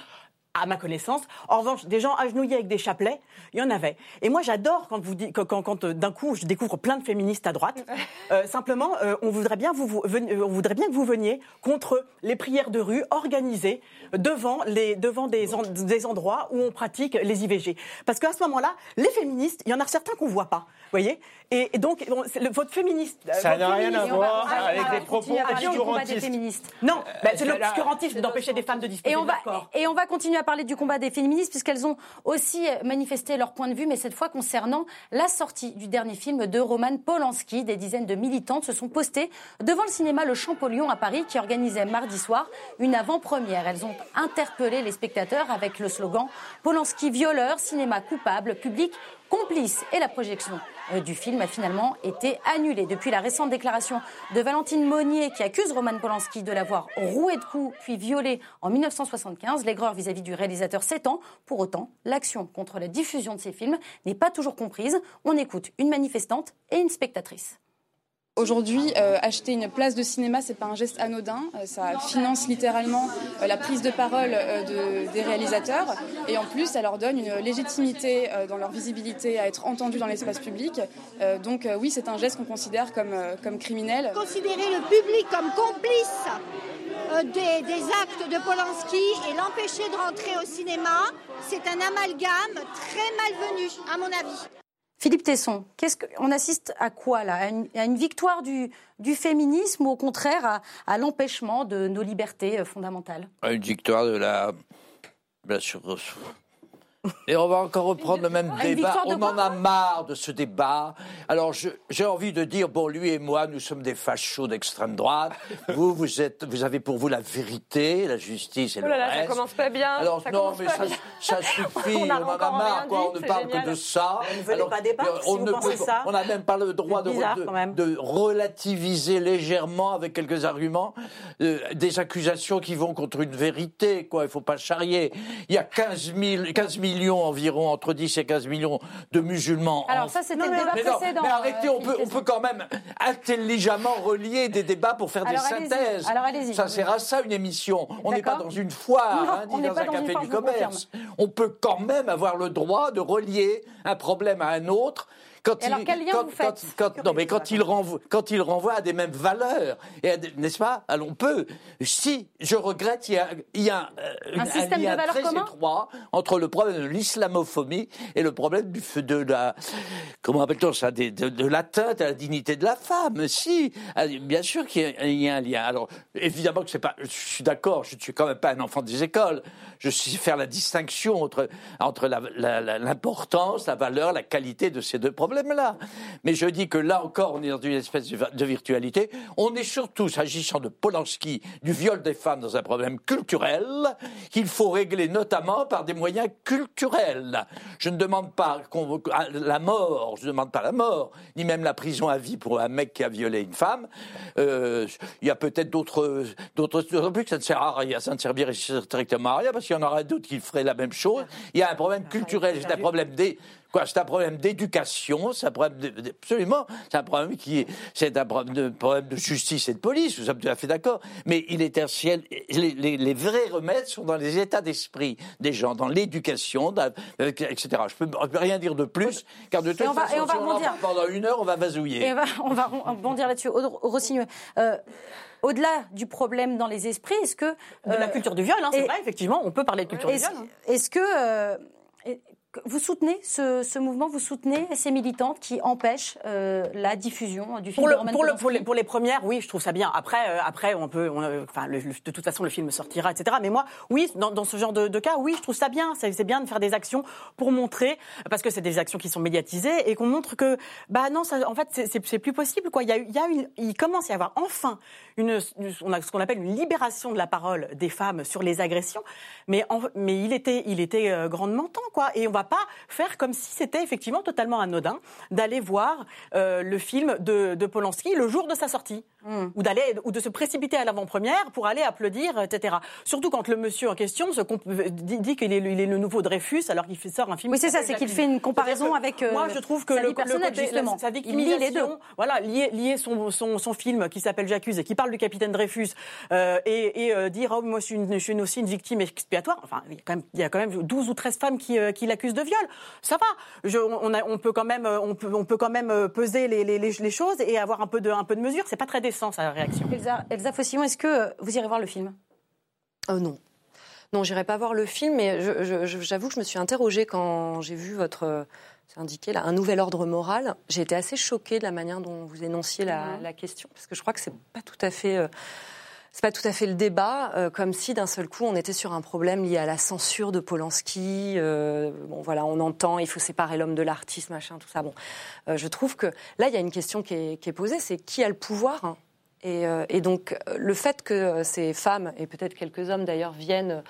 à ma connaissance. En revanche, des gens agenouillés avec des chapelets, il y en avait. Et moi, j'adore quand vous dites, quand, quand, quand, euh, d'un coup, je découvre plein de féministes à droite. Euh, simplement, euh, on voudrait bien vous, vous veni- on voudrait bien que vous veniez contre les prières de rue organisées devant les, devant des, en- des endroits où on pratique les IVG. Parce qu'à ce moment-là, les féministes, il y en a certains qu'on voit pas, vous voyez? Et, et donc, bon, le- votre féministe, euh, Ça n'a rien à voir avec des propos obscurantistes. féministes. non, bah, c'est l'obscurantisme d'empêcher des femmes de disposer Et on, de va, leur corps. et on va continuer à parler du combat des féministes puisqu'elles ont aussi manifesté leur point de vue, mais cette fois concernant la sortie du dernier film de Roman Polanski. Des dizaines de militantes se sont postées devant le cinéma Le Champollion à Paris qui organisait mardi soir une avant-première. Elles ont interpellé les spectateurs avec le slogan Polanski violeur, cinéma coupable, public complice. Et la projection euh, du film a finalement été annulée. Depuis la récente déclaration de Valentine Monnier qui accuse Roman Polanski de l'avoir roué de coups puis violé en 1975, l'aigreur vis-à-vis du réalisateur s'étend. Pour autant, l'action contre la diffusion de ces films n'est pas toujours comprise. On écoute une manifestante et une spectatrice. Aujourd'hui, euh, acheter une place de cinéma, c'est pas un geste anodin. Euh, ça finance littéralement euh, la prise de parole de- des réalisateurs, et en plus, ça leur donne une légitimité dans leur visibilité à être entendus dans l'espace public. Donc, oui, c'est un geste qu'on considère comme, criminel. Considérer le public comme complice des, des actes de Polanski et l'empêcher de rentrer au cinéma, c'est un amalgame très malvenu, à mon avis. Philippe Tesson, qu'est-ce que, on assiste à quoi là? À une, à victoire du, féminisme ou au contraire à, à l'empêchement de nos libertés euh, fondamentales? Une victoire de la. Bien sûr. Et on va encore reprendre le même débat. On en a marre de ce débat. Alors j'ai envie de dire, bon, lui et moi, nous sommes des fachos d'extrême droite. Vous, vous êtes, vous avez pour vous la vérité, la justice et Oh le là là, reste. ça commence pas bien. Alors ça non, mais ça, suffit. On on, en a marre, quoi. on ne parle génial. que de ça. ne venez pas débattre, si on vous ne pensez peut- ça. On n'a même pas le droit de, bizarre, relativiser légèrement avec quelques arguments euh, des accusations qui vont contre une vérité. Quoi, il faut pas charrier. Il y a 15, 000 15 millions environ, entre 10 et 15 millions de musulmans. en Alors ça, c'était le débat mais non, précédent. mais arrêtez, euh, on peut, on peut quand même intelligemment relier des débats pour faire Alors, des synthèses. Alors, allez-y. Ça sert à ça une émission. On n'est pas dans une foire, Non, hein, ni dans pas un café du commerce. On peut quand même avoir le droit de relier un problème à un autre. Quand Et alors, quel lien quand- vous faites quand- quand- non, mais quand il renvoie, quand il renvoie à des mêmes valeurs, n'est-ce pas? Alors on peut. Si je regrette, il y a, il y a euh, Un système de lien valeurs très commun? étroit entre le problème de l'islamophobie et le problème de la comment appelle-t-on ça de, l'atteinte à la dignité de la femme. Si, Ah, bien sûr qu'il y a- un lien. Alors évidemment que c'est pas. Je suis d'accord. Je ne suis quand même pas un enfant des écoles. Je sais faire la distinction entre entre la- la- la- l'importance, la, valeur, la qualité de ces deux problèmes-là. Mais je dis que là encore, on est dans une espèce de virtualité. On est surtout, s'agissant de Polanski, du viol des femmes dans un problème culturel qu'il faut régler notamment par des moyens culturels. Je ne demande pas la mort, je ne demande pas la mort, ni même la prison à vie pour un mec qui a violé une femme. Euh, Il y a peut-être d'autres, d'autres, d'autant plus que ça ne sert à rien, ça ne servirait strictement à rien parce qu'il y en aura d'autres qui feraient la même chose. Il y a un problème culturel, c'est un problème des c'est un problème d'éducation, c'est un problème de- de- absolument, c'est un problème qui est, c'est un problème de, problème de justice et de police. Nous sommes tout à fait d'accord. Mais il est essentiel. Les, les- les vrais remèdes sont dans les états d'esprit des gens, dans l'éducation, euh, etc. Je peux, je peux rien dire de plus, car de toute va- façon, et on va si on en pendant une heure, on va vasouiller. Et on va, on va rebondir là-dessus. Euh, au-delà du problème dans les esprits, est-ce que... De la euh, culture du viol, hein, c'est vrai, effectivement, on peut parler de culture du Est-ce viol. hein. est-ce que, euh, et- Vous soutenez ce, ce mouvement, vous soutenez ces militantes qui empêchent euh, la diffusion du film pour, le- pour, le- pour les, pour les premières, oui, je trouve ça bien. Après, euh, après, on peut, on, euh, enfin, le- de toute façon, le film sortira, etc. Mais moi, oui, dans, dans ce genre de, de cas, oui, je trouve ça bien. C'est bien de faire des actions pour montrer, parce que c'est des actions qui sont médiatisées et qu'on montre que, bah non, ça, en fait, c'est- plus possible, quoi. Il y a, il y a une, il commence à y avoir enfin une, une- on a ce qu'on appelle une libération de la parole des femmes sur les agressions, mais, en- mais il était, il était euh, grandement temps, quoi. Et on va pas faire comme si c'était effectivement totalement anodin d'aller voir euh, le film de, de Polanski le jour de sa sortie, ou d'aller, ou de se précipiter à l'avant-première pour aller applaudir, etc. Surtout quand le monsieur en question se comp- dit, dit qu'il est, le- il est le nouveau Dreyfus alors qu'il fait sort un film. Oui, c'est ça, c'est qu'il fait une comparaison avec, euh, moi, je trouve que le, le côté, justement. la- sa Il lie les victimisation, deux. voilà, lier, lier son, son, son film qui s'appelle J'accuse et qui parle du capitaine Dreyfus euh, et, et, euh, dire oh, moi je suis, une, je suis aussi une victime expiatoire. Enfin, il y a quand même, il y a quand même 12 ou 13 femmes qui, euh, qui l'accusent de viol. Ça va. Je, on, a- on peut quand même, euh, on peut, on peut quand même euh, peser les, les, les, les choses et avoir un peu de, un peu de mesure. C'est pas très décent sa réaction. Elsa, Elsa Fossillon, est-ce que vous irez voir le film? Euh, non. Non, j'irai pas voir le film, mais j'avoue que je me suis interrogée quand j'ai vu votre. euh, C'est indiqué là, un nouvel ordre moral. J'ai été assez choquée de la manière dont vous énonciez la, la question, parce que je crois que c'est pas tout à fait. euh, c'est pas tout à fait le débat, euh, comme si d'un seul coup on était sur un problème lié à la censure de Polanski. euh, bon, voilà, on entend, il faut séparer l'homme de l'artiste, machin, tout ça. Bon, Euh, je trouve que là, il y a une question qui est, posée, c'est qui a le pouvoir hein et, donc, le fait que ces femmes, et peut-être quelques hommes d'ailleurs, viennent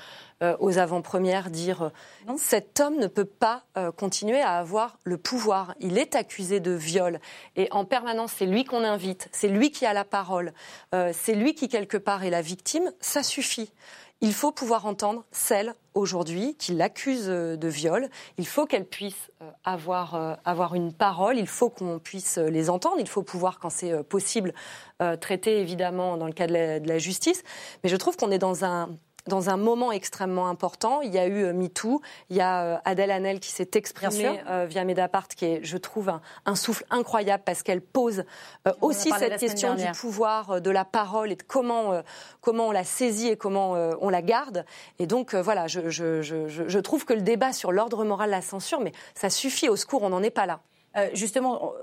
aux avant-premières dire euh, cet homme ne peut pas euh, continuer à avoir le pouvoir. Il est accusé de viol. Et en permanence, c'est lui qu'on invite, c'est lui qui a la parole, euh, c'est lui qui, quelque part, est la victime. Ça suffit. Il faut pouvoir entendre celle aujourd'hui qui l'accuse euh, de viol. Il faut qu'elle puisse euh, avoir, euh, avoir une parole. Il faut qu'on puisse euh, les entendre. Il faut pouvoir, quand c'est euh, possible, euh, traiter évidemment dans le cas de la, de la justice. Mais je trouve qu'on est dans un dans un moment extrêmement important. Il y a eu euh, MeToo, il y a euh, Adèle Hanel qui s'est exprimée euh, via Mediapart, qui est, je trouve, un, un souffle incroyable parce qu'elle pose aussi cette question du pouvoir, de la parole et de comment, comment on la saisit et comment on la garde. Et donc, voilà, je, je, je, je- je trouve que le débat sur l'ordre moral, la censure, mais ça suffit, au secours, on n'en est pas là. Euh, justement,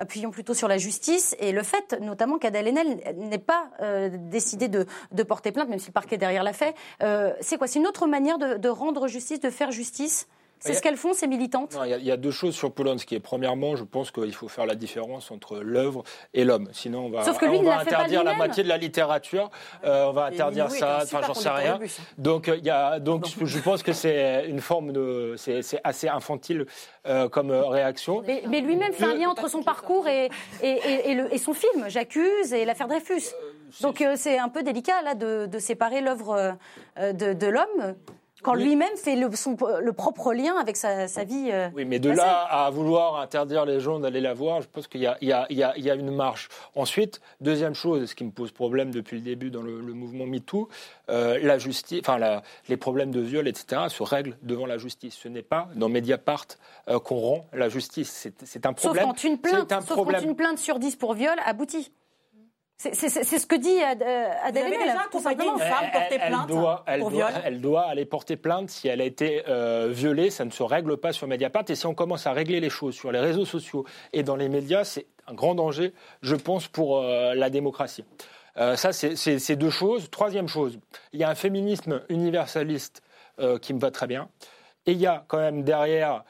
appuyons plutôt sur la justice et le fait, notamment, qu'Adèle Haenel n'ait pas euh, décidé de, porter plainte, même si le parquet derrière l'a fait. Euh, c'est quoi? C'est une autre manière de rendre justice, de faire justice? C'est ce qu'elles font, ces militantes il y, a- il y a deux choses sur Polanski. Premièrement, je pense qu'il faut faire la différence entre l'œuvre et l'homme. Sinon, on va, Sauf que lui, on interdire la moitié de la littérature. Euh, on va interdire ça. Enfin, j'en sais rien. Donc, il y a, donc je pense que c'est une forme de. C'est assez infantile euh, comme euh, réaction. Mais, mais lui-même fait un lien entre son parcours et, et, et- et le- et son film, J'accuse, et l'affaire Dreyfus. Donc euh, c'est un peu délicat là de, de séparer l'œuvre euh, de, de l'homme quand Oui. lui-même fait le, son- le propre lien avec sa, sa vie. euh, Oui, mais de passée. là à vouloir interdire les gens d'aller la voir, je pense qu'il y, a- y y y une marche. Ensuite, deuxième chose, ce qui me pose problème depuis le début dans le, le mouvement MeToo, euh, la justice, enfin la- les problèmes de viol, etc., se règlent devant la justice. Ce n'est pas dans Mediapart euh, qu'on rend la justice. C'est un Sauf problème. quand une plainte, un sauf quand une plainte sur 10 pour viol aboutit. C'est ce que dit Ad- euh, Adèle avez Haenel, déjà tout accompagné simplement. une femme porter plainte doit, elle, pour doit, viol elle doit aller porter plainte si elle a été euh, violée. Ça ne se règle pas sur Mediapart. Et si on commence à régler les choses sur les réseaux sociaux et dans les médias, c'est un grand danger, je pense, pour euh, la démocratie. Euh, ça, c'est- deux choses. Troisième chose, il y a un féminisme universaliste euh, qui me va très bien. Et il y a quand même derrière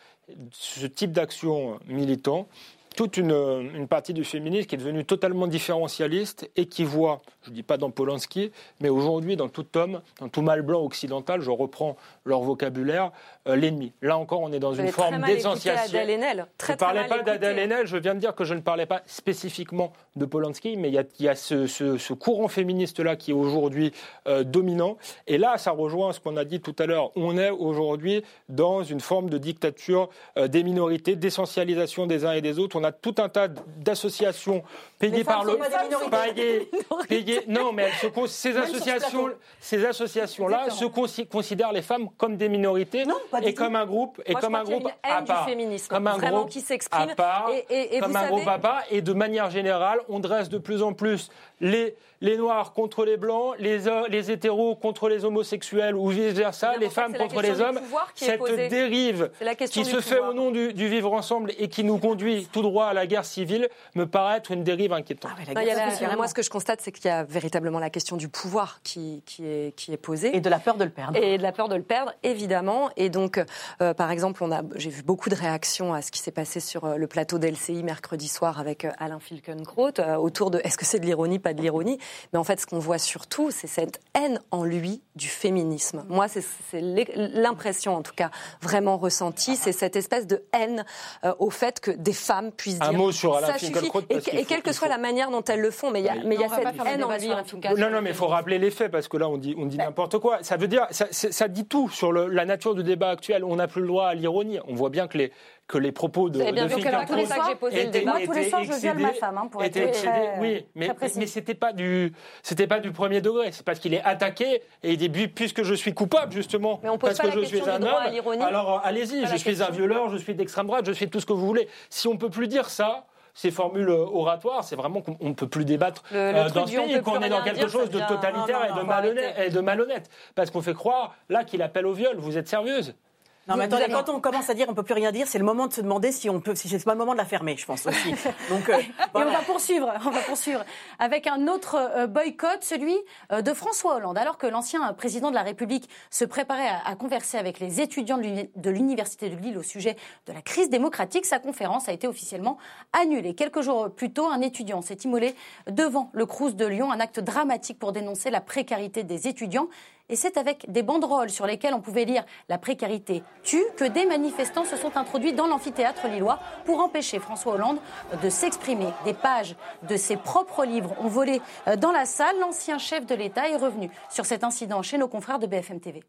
ce type d'action militant toute une, une partie du féminisme qui est devenue totalement différentialiste et qui voit, je ne dis pas dans Polanski, mais aujourd'hui dans tout homme, dans tout mâle blanc occidental, je reprends leur vocabulaire, euh, l'ennemi. Là encore, on est dans une forme d'essentiation. Haenel. Je ne parlais pas d'Adèle Haenel, je viens de dire que je ne parlais pas spécifiquement de Polanski, mais il y a, il y a ce, ce- ce courant féministe-là qui est aujourd'hui euh, dominant. Et là, ça rejoint ce qu'on a dit tout à l'heure. On est aujourd'hui dans une forme de dictature euh, des minorités, d'essentialisation des uns et des autres. On a tout un tas d'associations payées par le payées- payées- non mais elles se con- ces Même associations ces associations là se Exactement. considèrent les femmes comme des minorités Non, pas du et tout. comme un groupe et Moi, comme un groupe à part du féminisme, comme un groupe qui s'exprime. Et- et- et comme un savez- groupe à part et de manière générale on dresse de plus en plus les les noirs contre les blancs, les, ho- les hétéros contre les homosexuels ou vice-versa, les femmes c'est la contre question les du hommes. pouvoir qui est Cette dérive qui se fait au nom du, du vivre ensemble et qui nous conduit tout droit à la guerre civile me paraît être une dérive inquiétante. Ah Non, la- moi, ce que je constate, c'est qu'il y a véritablement la question du pouvoir qui, qui, est, qui est posée. Et de la peur de le perdre. Et de la peur de le perdre, évidemment. Et donc, euh, par exemple, on a, j'ai vu beaucoup de réactions à ce qui s'est passé sur euh, le plateau d'LCI mercredi soir avec euh, Alain Finkielkraut euh, autour de est-ce que c'est de l'ironie, pas de l'ironie? Mais en fait, ce qu'on voit surtout, c'est cette haine en lui du féminisme. Moi, c'est, l'impression, en tout cas, vraiment ressentie, c'est cette espèce de haine euh, au fait que des femmes puissent Un dire mot sur Alain ça suffit. Et, qu'il et faut- quelle que soit faut- la manière dont elles le font, mais il y a, mais il y cette haine en lui, en tout cas. Non, non, mais il faut rappeler les faits parce que là, on dit, on dit n'importe quoi. Ça veut dire, ça, dit tout sur le- la nature du débat actuel. On n'a plus le droit à l'ironie. On voit bien que les, que les propos de, Vous avez bien de vu que tous les soirs, étaient-. Moi, tous les soirs, je viole ma femme, hein, pour être très- très- oui, mais, très précis. mais c'était pas du, c'était pas du premier degré. C'est parce qu'il est attaqué et il dit, puis- puisque je suis coupable, justement, Mais on pose parce pas que la je suis un homme, alors euh, allez-y, je suis un violeur, je suis d'extrême droite, je suis tout ce que vous voulez. Si on peut plus dire ça, ces formules euh, oratoires, c'est vraiment qu'on ne peut plus débattre Le- le euh, dans ce pays, qu'on est dans quelque dire, chose de totalitaire non, non, et, de non, malhonnête, arrêtez. et de malhonnête. Parce qu'on fait croire, là, qu'il appelle au viol. Vous êtes sérieuse Non, mais attendez, quand on commence à dire on peut plus rien dire, c'est le moment de se demander si on peut, si c'est pas le moment de la fermer, je pense aussi. Donc, euh, Et on va poursuivre, on va poursuivre avec un autre euh, boycott, celui euh, de François Hollande. Alors que l'ancien président de la République se préparait à, à converser avec les étudiants de l'université de Lille au sujet de la crise démocratique, sa conférence a été officiellement annulée. Quelques jours plus tôt, un étudiant s'est immolé devant le Crous de Lyon, un acte dramatique pour dénoncer la précarité des étudiants. Et c'est avec des banderoles sur lesquelles on pouvait lire La précarité tue que des manifestants se sont introduits dans l'amphithéâtre lillois pour empêcher François Hollande de s'exprimer. Des pages de ses propres livres ont volé euh, dans la salle. L'ancien chef de l'État est revenu sur cet incident chez nos confrères de BFM TV.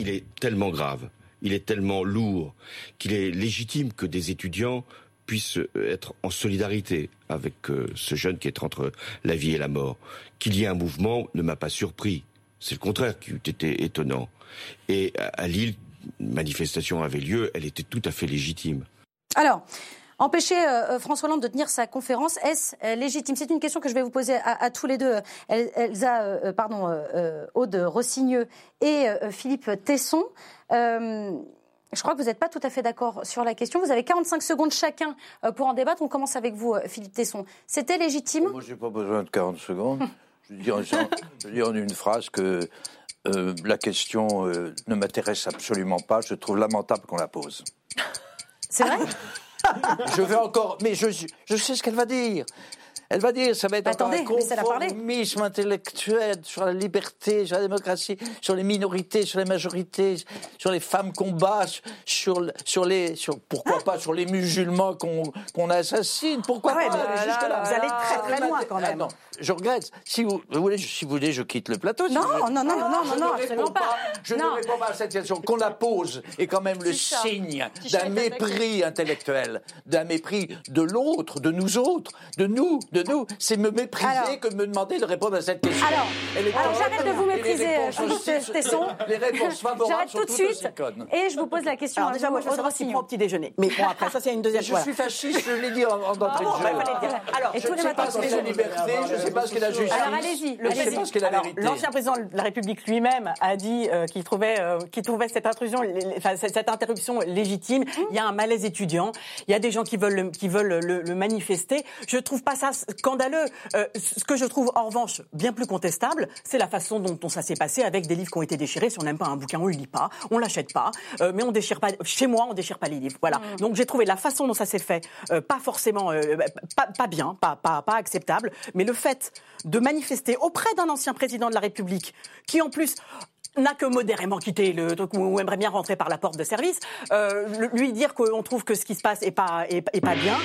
Il est tellement grave, il est tellement lourd, qu'il est légitime que des étudiants puissent être en solidarité avec euh, ce jeune qui est entre la vie et la mort. Qu'il y ait un mouvement ne m'a pas surpris. C'est le contraire qui eût été étonnant. Et à Lille, une manifestation avait lieu, elle était tout à fait légitime. Alors, empêcher euh, François Hollande de tenir sa conférence, est-ce euh, légitime? C'est une question que je vais vous poser à, à tous les deux. El- Elsa, euh, pardon, euh, euh, Aude Rossigneux et euh, Philippe Tesson. Euh, je crois que vous n'êtes pas tout à fait d'accord sur la question. Vous avez 45 secondes chacun euh, pour en débattre. On commence avec vous, euh, Philippe Tesson. C'était légitime? Moi, j'ai pas besoin de 40 secondes. Je dis en, je dis en une phrase que euh, la question euh, ne m'intéresse absolument pas. Je trouve lamentable qu'on la pose. C'est vrai? Je vais encore, mais je, je sais ce qu'elle va dire. Elle va dire, ça va être Attendez, un conformisme intellectuel sur la liberté, sur la démocratie, sur les minorités, sur les majorités, sur les femmes qu'on bat, sur, sur les, sur, pourquoi pas sur les musulmans qu'on qu'on assassine, pourquoi Ah ouais, pas? mais aller là, jusque-là. vous allez très, très loin, quand même. Ah non, je regrette. Si vous, vous voulez, si vous voulez, je quitte le plateau. si Non, non, non, non, non, non, non, absolument pas. Je Non. ne réponds pas à cette question. Qu'on la pose est quand même le Ticha. signe d'un mépris intellectuel, d'un mépris de l'autre, de nous autres, de nous, de nous. C'est me mépriser Alors- que de me demander de répondre à cette question. Alors, j'arrête de vous mépriser, Philippe aussi- Tesson. Les réponses favorables J'arrête tout de suite et je vous pose la question Alors déjà, moi, je veux savoir prend au petit déjeuner. Mais bon, après, ça, c'est une deuxième Je fois. suis fasciste, je l'ai dit en, en d'entrée bon, de jeu. Alors, Je ne sais pas ce qu'est la liberté, je ne sais pas ce qu'est la justice. Alors, allez-y, Je ne sais pas ce qu'est la Alors, vérité. L'ancien président de la République lui-même a dit euh, qu'il trouvait, euh, qu'il trouvait cette intrusion, enfin, cette cette interruption légitime. Il y a un malaise étudiant. Il y a des gens qui veulent le, qui veulent le, le manifester. Je trouve pas ça scandaleux. Euh, ce que je trouve en revanche bien plus contestable, c'est la façon dont, dont ça s'est passé avec des livres qui ont été déchirés. Si on n'aime pas un bouquin, on le lit pas, on l'achète pas. Euh, mais on déchire pas. Chez moi, on déchire pas les livres. Voilà. Donc j'ai trouvé la façon dont ça s'est fait euh, pas forcément pas, pas bien, pas, pas pas acceptable. Mais le fait de manifester auprès d'un ancien président de la République qui en plus n'a que modérément quitté le truc ou aimerait bien rentrer par la porte de service, euh, lui dire qu'on trouve que ce qui se passe est pas est, est pas bien,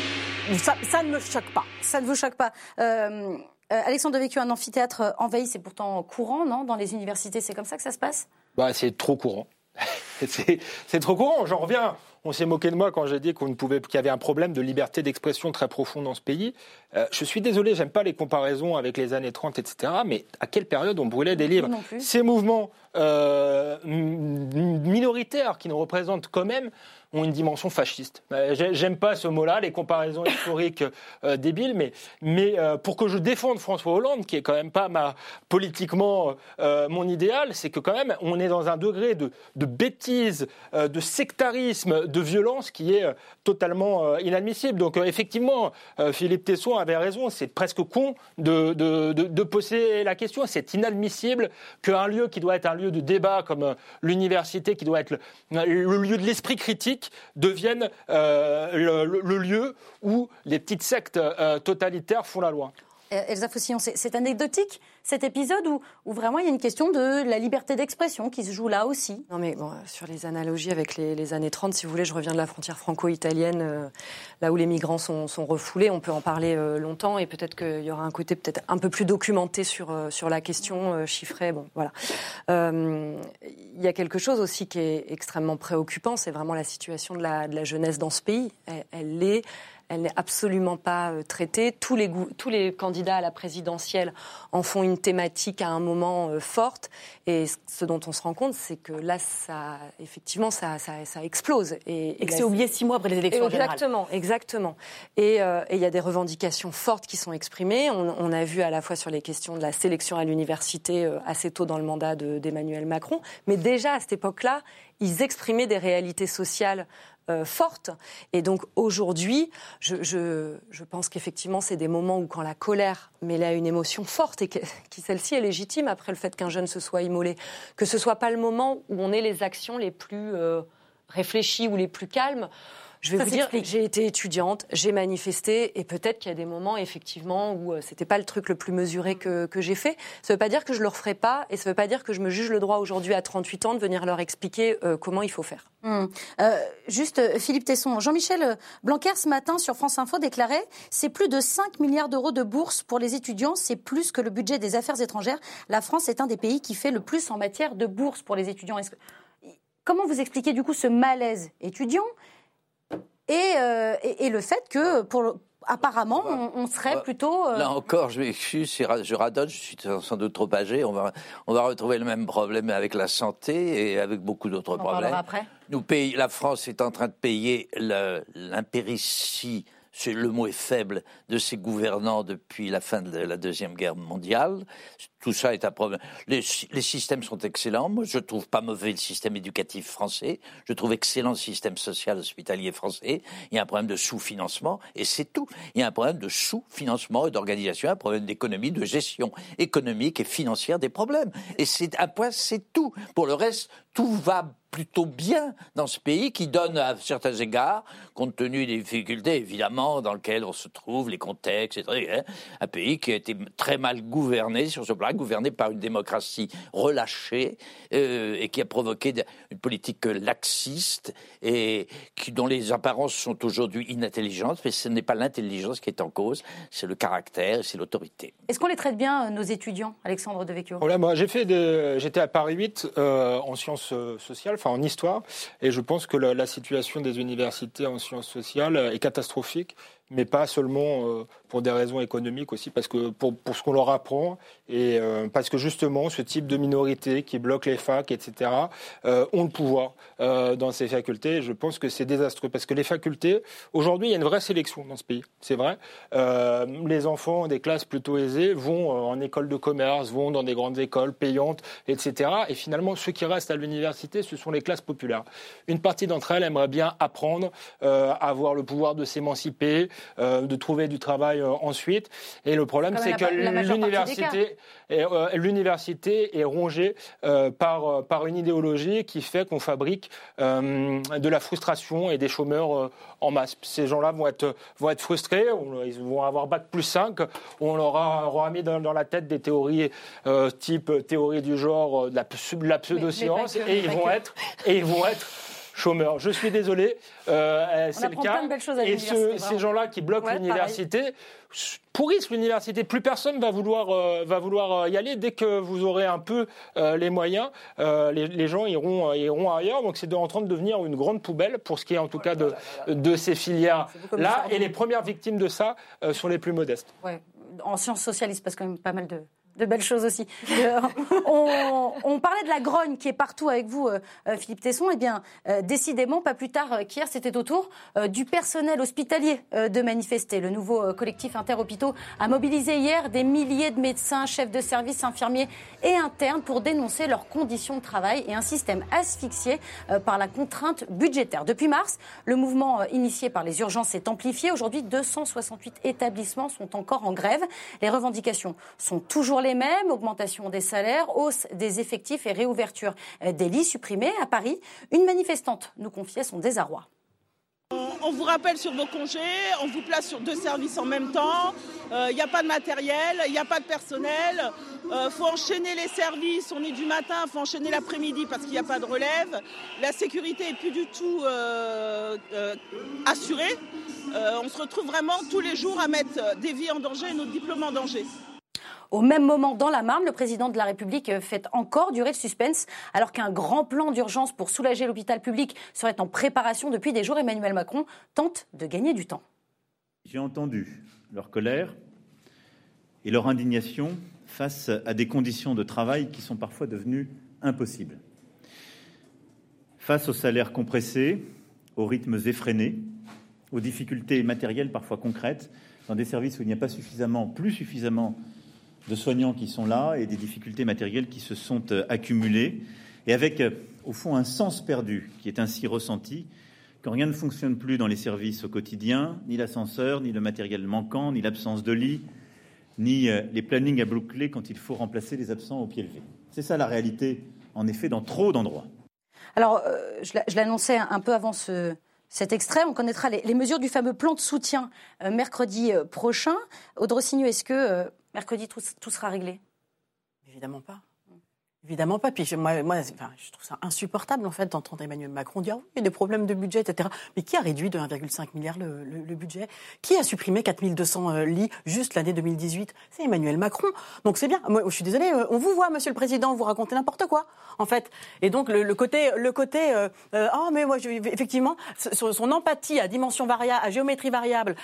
ça, ça ne me choque pas. Ça ne vous choque pas Euh, euh, Alexandre Vécu, un amphithéâtre euh, envahi, c'est pourtant courant, non? Dans les universités, c'est comme ça que ça se passe? Bah, c'est trop courant. c'est c'est trop courant. J'en reviens on s'est moqué de moi quand j'ai dit qu'on ne pouvait, qu'il y avait un problème de liberté d'expression très profond dans ce pays. Euh, je suis désolé, j'aime pas les comparaisons avec les années 30, etc. Mais à quelle période on brûlait des livres? Ces mouvements euh, minoritaires qui nous représentent quand même ont une dimension fasciste. Euh, j'aime pas ce mot-là, les comparaisons historiques euh, débiles, mais, mais euh, pour que je défende François Hollande, qui est quand même pas ma, politiquement mon idéal, c'est que quand même on est dans un degré de, de bêtise, de sectarisme, de violence qui est totalement inadmissible. Donc effectivement, Philippe Tesson avait raison, c'est presque con de, de, de, poser la question. C'est inadmissible qu'un lieu qui doit être un lieu de débat comme l'université, qui doit être le lieu de l'esprit critique, deviennent euh, le, lieu où les petites sectes euh, totalitaires font la loi. Euh, Elsa Faucillon, c'est anecdotique cet épisode où, vraiment il y a une question de la liberté d'expression qui se joue là aussi. Non mais bon, sur les analogies avec les, années 30, si vous voulez, je reviens de la frontière franco-italienne, là où les migrants sont, refoulés, on peut en parler longtemps et peut-être qu'il y aura un côté peut-être un peu plus documenté sur, sur la question, chiffrée, bon voilà. Il y a quelque chose aussi qui est extrêmement préoccupant, c'est vraiment la situation de la, de la jeunesse dans ce pays. Elle, elle est elle n'est absolument pas euh, traitée. Tous les, tous les candidats à la présidentielle en font une thématique à un moment euh, forte. Et ce dont on se rend compte, c'est que là, ça, effectivement, ça, ça, explose. Et, que c'est oublié six mois après les élections Exactement, exactement. Euh, et il y a des revendications fortes qui sont exprimées. On, a vu à la fois sur les questions de la sélection à l'université assez tôt dans le mandat d'Emmanuel Macron, mais déjà à cette époque-là, ils exprimaient des réalités sociales euh, forte. Et donc aujourd'hui, je, pense qu'effectivement, c'est des moments où quand la colère mêlée à une émotion forte, et que, qui celle-ci est légitime après le fait qu'un jeune se soit immolé, que ce soit pas le moment où on ait les actions les plus euh, réfléchies ou les plus calmes. Je vais vous dire, j'ai été étudiante, j'ai manifesté, et peut-être qu'il y a des moments, effectivement, où euh, c'était pas le truc le plus mesuré que, que j'ai fait. Ça veut pas dire que je le referai pas, et ça veut pas dire que je me juge le droit aujourd'hui à 38 ans de venir leur expliquer euh, comment il faut faire. Hum. Euh, juste, Philippe Tesson, Jean-Michel Blanquer, ce matin, sur France Info, déclarait c'est plus de 5 milliards d'euros de bourses pour les étudiants, c'est plus que le budget des affaires étrangères. La France est un des pays qui fait le plus en matière de bourses pour les étudiants. Comment vous expliquez du coup ce malaise étudiant? Euh, et, le fait que pour, apparemment, on, serait plutôt. Euh, Là encore, je m'excuse, je radonne, je suis sans doute trop âgé. On va, on va retrouver le même problème avec la santé et avec beaucoup d'autres problèmes. après. Nous payons, la France est en train de payer l'impéritie le mot est faible, de ses gouvernants depuis la fin de la Deuxième Guerre mondiale. Tout ça est un problème. Les, systèmes sont excellents. Moi, je trouve pas mauvais le système éducatif français. Je trouve excellent le système social hospitalier français. Il y a un problème de sous-financement et c'est tout. Il y a un problème de sous-financement et d'organisation, un problème d'économie, de gestion économique et financière des problèmes. Et c'est un point, c'est tout. Pour le reste, tout va plutôt bien dans ce pays qui donne à certains égards, compte tenu des difficultés évidemment dans lesquelles on se trouve, les contextes, etc., un pays qui a été très mal gouverné sur ce plan, gouverné par une démocratie relâchée euh, et qui a provoqué une politique laxiste et qui, dont les apparences sont aujourd'hui inintelligentes, mais ce n'est pas l'intelligence qui est en cause, c'est le caractère, c'est l'autorité. Est-ce qu'on les traite bien, euh, nos étudiants, Alexandre Devecchio voilà, moi, j'ai fait j'étais à Paris 8 euh, en sciences sociales enfin en histoire, et je pense que la situation des universités en sciences sociales est catastrophique mais pas seulement euh, pour des raisons économiques aussi, parce que pour, pour ce qu'on leur apprend, et euh, parce que justement, ce type de minorité qui bloque les facs, etc., euh, ont le pouvoir dans ces facultés. je pense que c'est désastreux, parce que les facultés, aujourd'hui, il y a une vraie sélection dans ce pays, c'est vrai. les enfants des classes plutôt aisées vont en école de commerce, vont dans des grandes écoles payantes, etc. Et finalement, ceux qui restent à l'université, ce sont les classes populaires. Une partie d'entre elles aimerait bien apprendre, avoir le pouvoir de s'émanciper, euh, de trouver du travail euh, ensuite. Et le problème, c'est que l'université euh, l'université est rongée par, par une idéologie qui fait qu'on fabrique de la frustration et des chômeurs en masse. Ces gens-là vont être, vont être frustrés, ils vont avoir bac plus 5, on leur aura, mis dans, la tête des théories type théorie du genre, de la, pseudoscience, et, ils vont être, et ils vont être chômeurs. Je suis désolé, euh, c'est le cas. Et ce- ces gens-là qui bloquent Ouais, l'université pourrissent l'université. Plus personne va vouloir, euh, va vouloir euh, y aller. Dès que vous aurez un peu euh, les moyens, les, les gens iront, iront ailleurs. Donc c'est en train de devenir une grande poubelle pour ce qui est en tout cas de, de ces filières-là. Et les premières victimes de ça sont les plus modestes. Ouais, en sciences socialistes, parce que quand même pas mal de, de belles choses aussi. Euh, on, parlait de la grogne qui est partout avec vous, euh, euh, Philippe Tesson. Eh bien, décidément, pas plus tard qu'hier, c'était au tour du personnel hospitalier de manifester. Le nouveau collectif Interhôpitaux a mobilisé hier des milliers de médecins, chefs de service, infirmiers et internes pour dénoncer leurs conditions de travail et un système asphyxié par la contrainte budgétaire. Depuis mars, le mouvement initié par les urgences s'est amplifié. Aujourd'hui, 268 établissements sont encore en grève. Les revendications sont toujours les mêmes augmentation des salaires, hausse des effectifs et réouverture euh, des lits supprimés. À Paris, une manifestante nous confiait son désarroi. On vous rappelle sur vos congés, on vous place sur deux services en même temps, il n'y a pas de matériel, il n'y a pas de personnel, il faut enchaîner les services, on est du matin, il faut enchaîner l'après-midi parce qu'il n'y a pas de relève, la sécurité est plus du tout euh, euh, assurée, Euh, on se retrouve vraiment tous les jours à mettre des vies en danger et notre diplôme en danger. Au même moment, dans la Marne, le président de la République euh, fait encore durer le suspense, alors qu'un grand plan d'urgence pour soulager l'hôpital public serait en préparation depuis des jours. Emmanuel Macron tente de gagner du temps. J'ai entendu leur colère et leur indignation face à des conditions de travail qui sont parfois devenues impossibles. Face aux salaires compressés, aux rythmes effrénés, aux difficultés matérielles parfois concrètes, dans des services où il n'y a pas suffisamment, plus suffisamment de soignants qui sont là et des difficultés matérielles qui se sont euh, accumulées, et avec euh, au fond un sens perdu qui est ainsi ressenti quand rien ne fonctionne plus dans les services au quotidien, ni l'ascenseur, ni le matériel manquant, ni l'absence de lit, ni euh, les plannings à boucler quand il faut remplacer les absents au pied levé. C'est ça la réalité, en effet, dans trop d'endroits. Alors, je l'a- je l'annonçais un peu avant ce, cet extrait. On connaîtra les, mesures du fameux plan de soutien mercredi prochain. Audrey Signeux, est-ce que mercredi tout, sera réglé Évidemment pas. Évidemment pas. Puis moi, moi enfin, je trouve ça insupportable en fait d'entendre Emmanuel Macron dire oui, il y a des problèmes de budget, etc. Mais qui a réduit de 1,5 milliard le, le- le budget? Qui a supprimé 4200 euh, lits juste l'année 2018 C'est Emmanuel Macron. Donc c'est bien. Moi, je suis désolée, euh, on vous voit, Monsieur le Président, vous racontez n'importe quoi, en fait. Et donc le, le côté, le côté, euh, oh mais moi, je- effectivement, son, son empathie à dimension variable, à géométrie variable,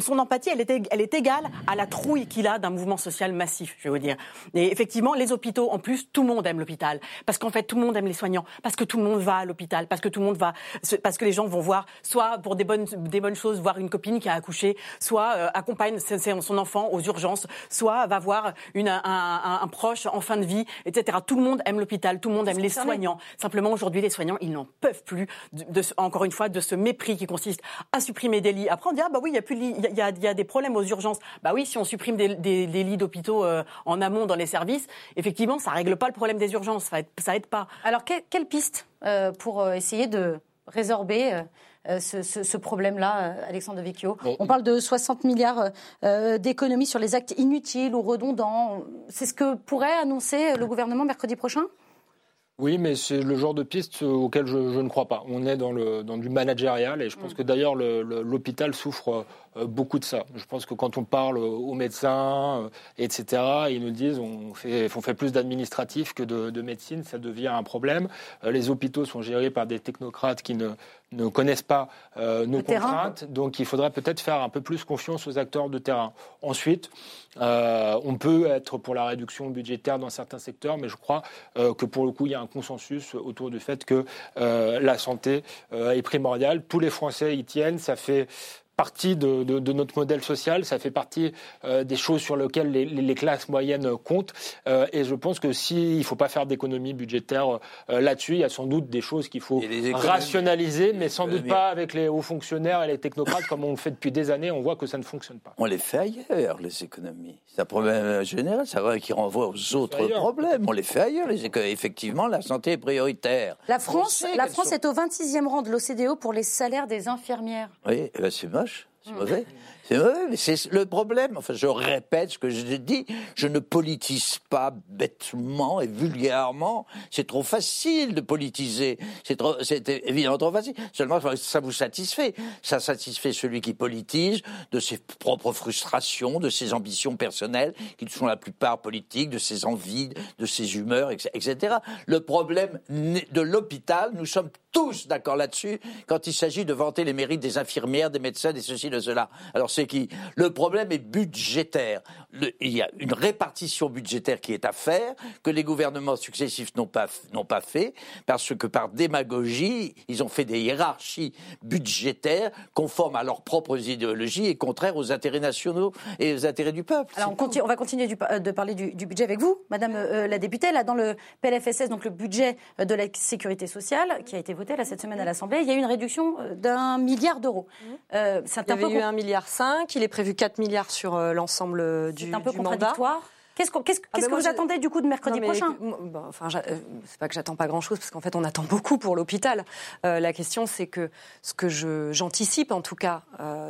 son empathie, elle est, elle est égale à la trouille qu'il a d'un mouvement social massif, je veux dire. Et effectivement, les hôpitaux, en plus, tout le monde aime l'hôpital, parce qu'en fait, tout le monde aime les soignants, parce que tout le monde va à l'hôpital, parce que tout le monde va, parce que les gens vont voir, soit pour des bonnes, des bonnes choses, voir une copine qui a accouché, soit euh, accompagne son enfant aux urgences, soit va voir une, un, un- un proche en fin de vie, etc. Tout le monde aime l'hôpital, tout le monde aime les soignants. Simplement, aujourd'hui, les soignants, ils n'en peuvent plus, de, de ce- encore une fois, de ce mépris qui consiste à supprimer des lits. Après, on dit, ah bah oui, il y a plus de lits, il y a- y, a, il y a des problèmes aux urgences. Bah oui, si on supprime des, des- des lits d'hôpitaux euh, en amont dans les services, effectivement, ça règle pas le problème des urgences, ça aide, ça aide pas. Alors, que- quelle piste euh, pour euh, essayer de résorber euh, euh, ce, ce- ce problème-là, euh, Alexandre Vecchio? Bon. On parle de 60 milliards euh, d'économies sur les actes inutiles ou redondants. C'est ce que pourrait annoncer le gouvernement mercredi prochain? Oui, mais c'est le genre de piste auquel je, je ne crois pas. On est dans, le, dans du managérial et je pense que d'ailleurs le- le- l'hôpital souffre beaucoup de ça. Je pense que quand on parle aux médecins, euh, etc., ils nous disent on fait, on fait plus d'administratif que de, de médecine, ça devient un problème. Euh, les hôpitaux sont gérés par des technocrates qui ne, ne connaissent pas euh, nos Le terrain. contraintes, donc il faudrait peut-être faire un peu plus confiance aux acteurs de terrain. Ensuite, euh, on peut être pour la réduction budgétaire dans certains secteurs, mais je crois euh, que pour le coup, il y a un consensus autour du fait que euh, la santé euh, est primordiale. Tous les Français y tiennent. Ça fait partie de, de- de notre modèle social, ça fait partie euh, des choses sur lesquelles les, les- les classes moyennes comptent. Euh, et je pense que s'il ne faut pas faire d'économies budgétaires euh, là-dessus, il y a sans doute des choses qu'il faut rationaliser, mais sans doute pas avec les hauts fonctionnaires et les technocrates comme on le fait depuis des années. On voit que ça ne fonctionne pas. On les fait ailleurs, les économies. C'est un problème général, ça va qui renvoie aux autres problèmes. On les fait ailleurs. Les Effectivement, la santé est prioritaire. La France, la France sont- est au 26e rang de l'OCDE pour les salaires des infirmières. Oui, eh ben, c'est moche. C'est mauvais. C'est le problème. Enfin, je répète ce que j'ai dit. Je ne politise pas bêtement et vulgairement. C'est trop facile de politiser. C'est évidemment trop facile. Seulement, ça vous satisfait. Ça satisfait celui qui politise de ses propres frustrations, de ses ambitions personnelles, qui sont la plupart politiques, de ses envies, de ses humeurs, etc. Le problème de l'hôpital, nous sommes tous d'accord là-dessus quand il s'agit de vanter les mérites des infirmières, des médecins, des ceci, de cela. Alors c'est qui Le problème est budgétaire. il y a une répartition budgétaire qui est à faire, que les gouvernements successifs n'ont pas, n'ont pas fait, parce que par démagogie, ils ont fait des hiérarchies budgétaires conformes à leurs propres idéologies et contraires aux intérêts nationaux et aux intérêts du peuple. Alors on, on, va continuer de parler du, budget avec vous, Madame euh, la députée. Là, dans le PLFSS, donc le budget de la sécurité sociale, qui a été voté là, cette semaine à l'Assemblée, il y a eu une réduction euh, d'un milliard d'euros. Mmh. Euh, il y avait eu un milliard cinq, il est prévu 4 milliards sur euh, l'ensemble du, C'est un peu contradictoire. Qu'est-ce, qu'est-ce, ah, que vous attendez du coup de mercredi prochain Enfin, c'est pas que j'attends pas grand-chose parce qu'en fait on attend beaucoup pour l'hôpital. la question c'est que ce que je, j'anticipe en tout cas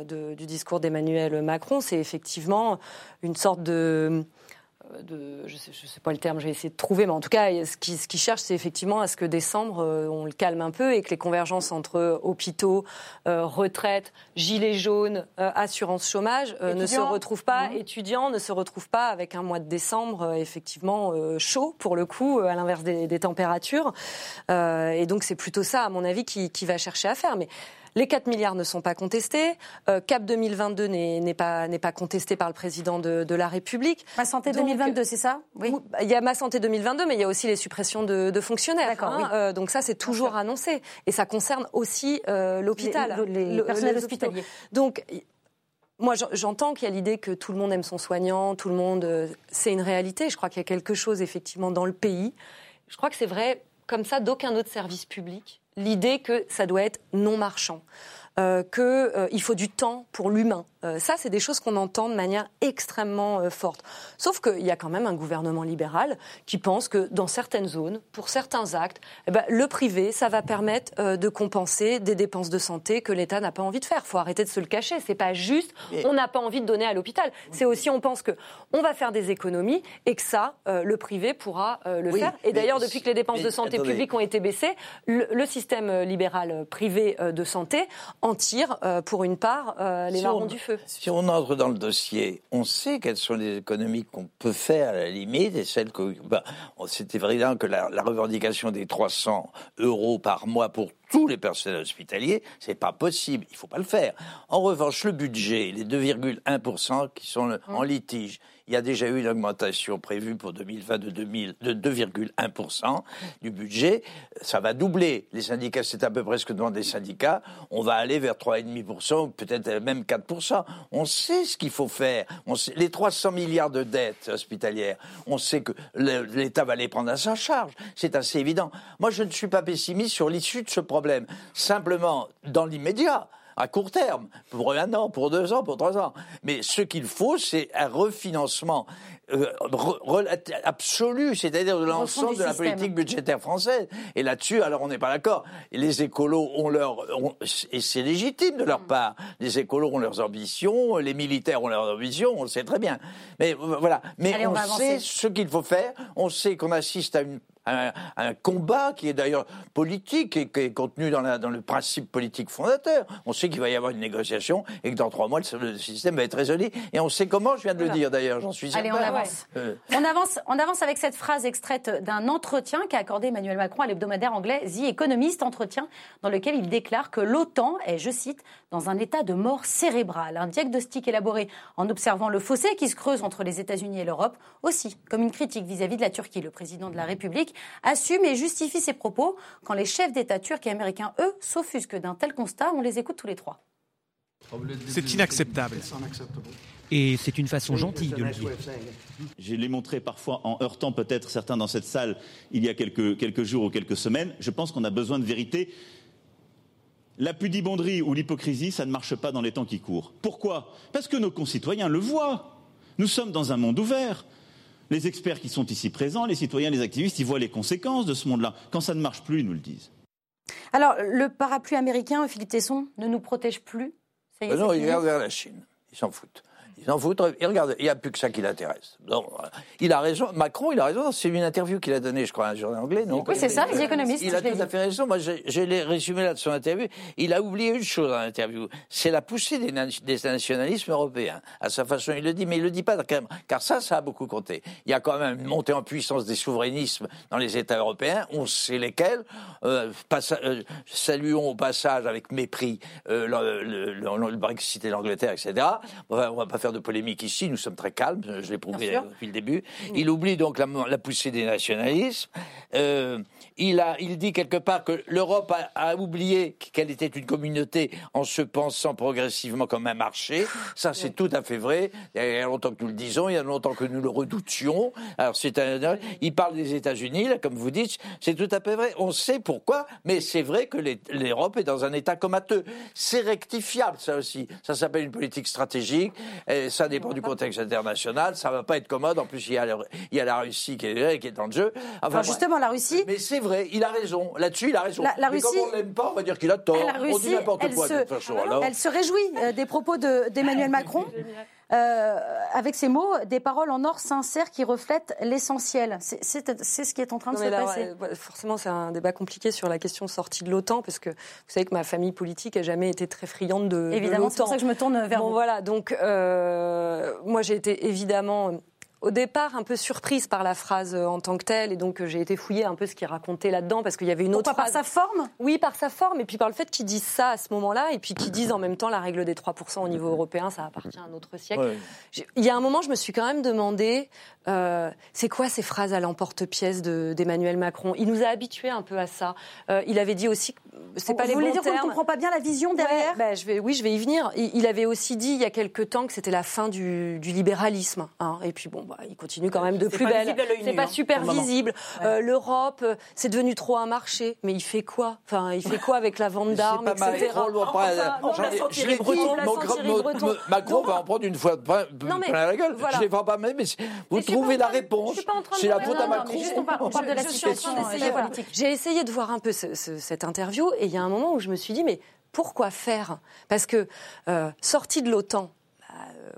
du discours d'Emmanuel Macron, c'est effectivement une sorte de de, je ne sais, sais, pas le terme, je vais essayer de trouver, mais en tout cas, ce qu'il ce qui cherche, c'est effectivement à ce que décembre, euh, on le calme un peu et que les convergences entre hôpitaux, euh, retraites, gilets jaunes, euh, assurance chômage ne se retrouvent pas, mmh. étudiants ne se retrouvent pas avec un mois de décembre effectivement chaud pour le coup, à l'inverse des, des, températures. et donc c'est plutôt ça, à mon avis, qui, qui va chercher à faire. Mais les 4 milliards ne sont pas contestés. Euh, Cap 2022 n'est pas, pas contesté par le président de, la République. Ma santé 2022, c'est ça? Oui. Il y a ma santé 2022, mais il y a aussi les suppressions de, fonctionnaires. Hein. Euh, donc ça, c'est toujours annoncé. Et ça concerne aussi euh, l'hôpital. Les, personnels hospitaliers. Donc, moi, j'entends qu'il y a l'idée que tout le monde aime son soignant, tout le monde. C'est une réalité. Je crois qu'il y a quelque chose, effectivement, dans le pays. Je crois que c'est vrai, comme ça, d'aucun autre service public l'idée que ça doit être non marchand. Euh, qu'il euh, faut du temps pour l'humain. Euh, ça, c'est des choses qu'on entend de manière extrêmement forte. Sauf qu'il y a quand même un gouvernement libéral qui pense que dans certaines zones, pour certains actes, eh ben, le privé, ça va permettre de compenser des dépenses de santé que l'État n'a pas envie de faire. Il faut arrêter de se le cacher. C'est pas juste, on n'a pas envie de donner à l'hôpital. C'est aussi, on pense que on va faire des économies et que ça, le privé pourra le faire. Et d'ailleurs, depuis que les dépenses de santé publique ont été baissées, le, le système libéral privé de santé en tire euh, pour une part euh, les marrons du feu. Si on entre dans le dossier, on sait quelles sont les économies qu'on peut faire à la limite et celles que. Ben, C'était évident que la, revendication des 300 euros par mois pour tous les personnels hospitaliers, c'est pas possible. Il faut pas le faire. En revanche, le budget, les 2,1% qui sont en litige, il y a déjà eu une augmentation prévue pour 2020 de, 2,1% du budget. Ça va doubler. Les syndicats, c'est à peu près ce que demandent les syndicats. On va aller vers 3,5%, peut-être même 4%. On sait ce qu'il faut faire. On sait, les 300 milliards de dettes hospitalières, on sait que l'État va les prendre à sa charge. C'est assez évident. Moi, je ne suis pas pessimiste sur l'issue de ce problème. Simplement, dans l'immédiat, à court terme, pour un an, pour deux ans, pour trois ans. Mais ce qu'il faut, c'est un refinancement euh, absolu, c'est-à-dire de l'ensemble de la politique budgétaire française. Et là-dessus, alors on n'est pas d'accord. Les écolos ont leur... et c'est légitime de leur part. Les écolos ont leurs ambitions, les militaires ont leurs ambitions, on le sait très bien. Mais voilà. Mais on sait ce qu'il faut faire. On sait qu'on assiste à une un, combat qui est d'ailleurs politique et qui est contenu dans, dans, le principe politique fondateur. On sait qu'il va y avoir une négociation et que dans trois mois, le, système va être résolu. Et on sait comment, je viens de le dire d'ailleurs, j'en suis certain. Allez, on avance. Euh. on avance. On avance avec cette phrase extraite d'un entretien qu'a accordé Emmanuel Macron à l'hebdomadaire anglais The Economist, entretien dans lequel il déclare que l'OTAN est, je cite, dans un état de mort cérébrale. Un diagnostic élaboré en observant le fossé qui se creuse entre les États-Unis et l'Europe, aussi comme une critique vis à -vis de la Turquie. Le président de la République assume et justifie ses propos quand les chefs d'État turcs et américains, eux, s'offusquent d'un tel constat. On les écoute tous les trois. C'est inacceptable. Et c'est une façon gentille de le dire. Je l'ai montré parfois en heurtant peut-être certains dans cette salle il y a quelques, quelques jours ou quelques semaines. Je pense qu'on a besoin de vérité. La pudibonderie ou l'hypocrisie, ça ne marche pas dans les temps qui courent. Pourquoi? Parce que nos concitoyens le voient. Nous sommes dans un monde ouvert. Les experts qui sont ici présents, les citoyens, les activistes, ils voient les conséquences de ce monde-là. Quand ça ne marche plus, ils nous le disent. Alors, le parapluie américain, Philippe Tesson, ne nous protège plus? Ça y est, Ben non, il regarde vers la Chine. Ils s'en foutent. Ils s'en foutent. Il regarde. Il n'y a plus que ça qui l'intéresse. Donc, voilà. il a raison. Macron, il a raison. C'est une interview qu'il a donnée, je crois, à un journal anglais. Non? Oui, c'est ça, The Economist, Il a tout à fait raison. Moi, j'ai les résumés là de son interview. Il a oublié une chose dans l'interview. C'est la poussée des, na- des nationalismes européens. À sa façon, il le dit, mais il le dit pas quand même. Car ça, ça a beaucoup compté. Il y a quand même une montée en puissance des souverainismes dans les États européens. On sait lesquels. Euh, euh, saluons au passage avec mépris euh, le, le- le- le Brexit et l'Angleterre, etc. Enfin, on va pas faire de polémique ici. Nous sommes très calmes. Je l'ai prouvé euh, depuis le début. Il oublie donc la, la poussée des nationalismes. Euh, il, a, il dit quelque part que l'Europe a, a oublié qu'elle était une communauté en se pensant progressivement comme un marché. Ça, c'est tout à fait vrai. Il y a longtemps que nous le disons, il y a longtemps que nous le redoutions. Alors, c'est un, il parle des États-Unis, là, comme vous dites. C'est tout à fait vrai. On sait pourquoi, mais c'est vrai que l'Europe est dans un état comateux. C'est rectifiable, ça aussi. Ça s'appelle une politique stratégique. Et ça dépend du contexte international. Ça va pas être commode. En plus, il y a, la- il y a la Russie qui est, qui est dans le jeu. Enfin, Alors bref. justement, la Russie, Mais c'est vrai, il a raison. Là-dessus, il a raison. La- la Mais Russie- comme on l'aime pas, on va dire qu'il a tort. la on dit Russie, n'importe elle quoi de se, toute façon. alors. elle se réjouit euh, des propos de- d'Emmanuel Macron. euh, avec ces mots, des paroles en or sincères qui reflètent l'essentiel. C'est- ce qui est en train de se là, passer. ouais, forcément, c'est un débat compliqué sur la question sortie de l'OTAN, parce que vous savez que ma famille politique n'a jamais été très friande de, de Évidemment, c'est pour ça que je me tourne vers Bon, vous. voilà, donc euh, moi j'ai été évidemment au départ un peu surprise par la phrase euh, en tant que telle, et donc euh, j'ai été fouiller un peu ce qu'il racontait là-dedans, parce qu'il y avait une Pourquoi autre par phrase. sa forme? Oui, par sa forme, et puis par le fait qu'ils disent ça à ce moment-là, et puis qu'ils disent en même temps la règle des 3% au niveau européen, ça appartient à un autre siècle. Ouais. Il y a un moment, je me suis quand même demandé, euh, c'est quoi ces phrases à l'emporte-pièce de- d'Emmanuel Macron? Il nous a habitués un peu à ça. Euh, il avait dit aussi, que c'est pas Vous les voulez bons dire qu'on ne comprend pas bien la vision derrière? Ouais, bah, je vais, oui, je vais y venir. Il, il avait aussi dit il y a quelque temps que c'était la fin du, du libéralisme. hein. Et puis bon, bah, il continue quand même de plus belle. C'est pas hein, super visible. Euh, L'Europe, euh, c'est devenu trop un marché. Mais il fait quoi? Enfin, il fait quoi avec la vente d'armes, etc. Je l'ai dit, Macron va en prendre une fois plein Non, mais plein la gueule. voilà. Je ne les pas même, mais vous trouvez la réponse. je suis pas en train de C'est la dire- faute à Macron. J'ai essayé de voir un peu ce- ce- cette interview et il y a un moment où je me suis dit mais pourquoi faire? Parce que euh, sortie de l'OTAN,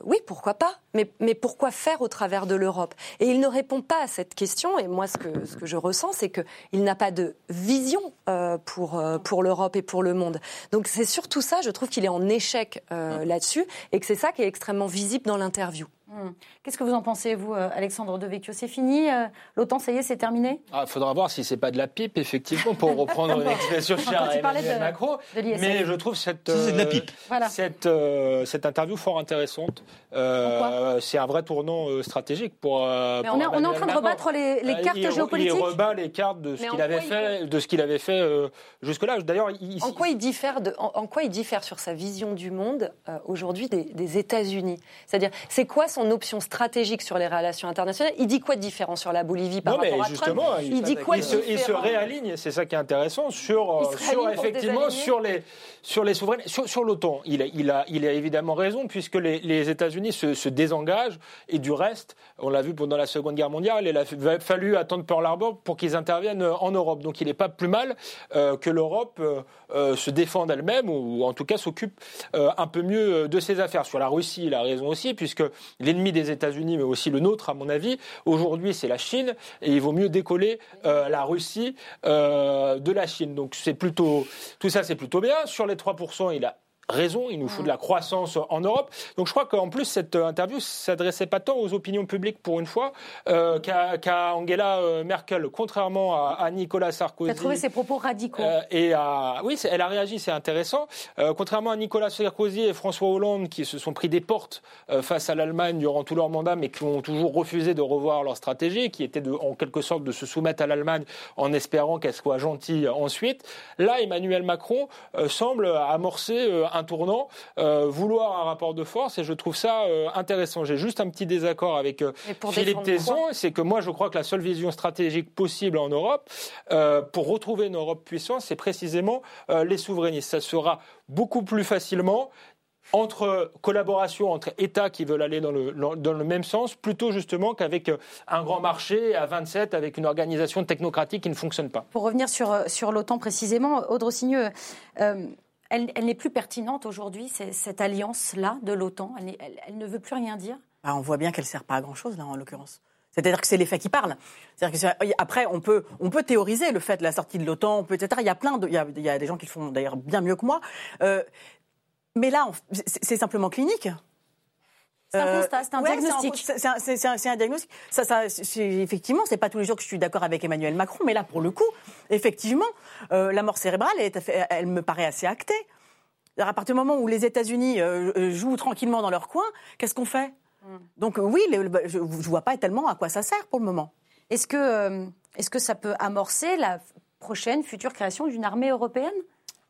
oui, pourquoi pas mais, mais pourquoi faire au travers de l'Europe? Et il ne répond pas à cette question. Et moi, ce que, ce que je ressens, c'est qu'il n'a pas de vision euh, pour, euh, pour l'Europe et pour le monde. Donc c'est surtout ça, je trouve qu'il est en échec euh, là-dessus et que c'est ça qui est extrêmement visible dans l'interview. Hmm. Qu'est-ce que vous en pensez, vous, euh, Alexandre Devecchio? C'est fini euh, L'OTAN, ça y est, c'est terminé? Il Ah, faudra voir si c'est pas de la pipe, effectivement, pour reprendre une expression chère de- Macron. de. Mais je trouve cette, c'est de la euh, pipe. Voilà. cette, euh, cette interview fort intéressante. Euh, c'est un vrai tournant euh, Mais stratégique pour. euh, on pour est, on est en train de rebattre les, les cartes il, géopolitiques. Il rebat les cartes de ce Mais qu'il avait fait, de ce qu'il avait fait euh, jusque-là. D'ailleurs, il, En quoi il diffère, de, en, en quoi il diffère sur sa vision du monde euh, aujourd'hui des, des États-Unis? C'est-à-dire, c'est quoi son option stratégique sur les relations internationales Il dit quoi de différent sur la Bolivie par non, mais rapport à justement, Trump Il dit quoi de il se, il se réaligne, c'est ça qui est intéressant, sur, euh, sur effectivement sur les, sur les souveraines, sur, sur l'OTAN. Il, a- il, a, il a évidemment raison, puisque les, les États-Unis se, se désengagent, et du reste, on l'a vu pendant la Seconde Guerre mondiale, il a fa- fallu attendre Pearl Harbor pour qu'ils interviennent en Europe. Donc il n'est pas plus mal euh, que l'Europe euh, euh, se défende elle-même, ou en tout cas s'occupe euh, un peu mieux de ses affaires. Sur la Russie, il a raison aussi, puisque l'ennemi des États-Unis, mais aussi le nôtre, à mon avis, aujourd'hui, c'est la Chine, et il vaut mieux décoller euh, la Russie euh, de la Chine. Donc c'est plutôt, tout ça, c'est plutôt bien. Sur les 3%, il a raison, il nous faut de la croissance en Europe. Donc je crois qu'en plus, cette euh, interview s'adressait pas tant aux opinions publiques pour une fois euh, qu'à Angela euh, Merkel, contrairement à, à Nicolas Sarkozy. trouvé ses propos radicaux. Euh, et à... oui, elle a réagi, c'est intéressant. Euh, contrairement à Nicolas Sarkozy et François Hollande, qui se sont pris des portes face à l'Allemagne durant tout leur mandat, mais qui ont toujours refusé de revoir leur stratégie, qui était de, en quelque sorte de se soumettre à l'Allemagne en espérant qu'elle soit gentille ensuite. Là, Emmanuel Macron semble amorcer un tournant, euh, vouloir un rapport de force, et je trouve ça euh, intéressant. J'ai juste un petit désaccord avec euh, Philippe Tesson, c'est que moi, je crois que la seule vision stratégique possible en Europe, euh, pour retrouver une Europe puissante, c'est précisément euh, les souverainistes. Ça sera beaucoup plus facilement entre collaboration entre États qui veulent aller dans le, dans le même sens, plutôt justement qu'avec un grand marché à 27, avec une organisation technocratique qui ne fonctionne pas. Pour revenir sur, sur l'OTAN précisément, Audre Signeux, euh, elle, n'est plus pertinente aujourd'hui, cette alliance-là de l'OTAN elle, ne veut plus rien dire bah, On voit bien qu'elle ne sert pas à grand-chose, là, en l'occurrence. C'est-à-dire que c'est les faits qui parlent. Que après, on peut, on peut théoriser le fait de la sortie de l'OTAN, etc. Il y a plein de, il y a des gens qui le font d'ailleurs bien mieux que moi. Euh, mais là, c'est simplement clinique. C'est un constat, c'est un diagnostic. C'est un, diagnostic. Ça, ça, effectivement, c'est pas tous les jours que je suis d'accord avec Emmanuel Macron, mais là, pour le coup, effectivement, euh, la mort cérébrale, elle, elle, me paraît assez actée. À partir du moment où les États-Unis euh, jouent tranquillement dans leur coin, qu'est-ce qu'on fait? Mm. Donc oui, je ne vois pas tellement à quoi ça sert pour le moment. Est-ce que, euh, est-ce que ça peut amorcer la prochaine future création d'une armée européenne?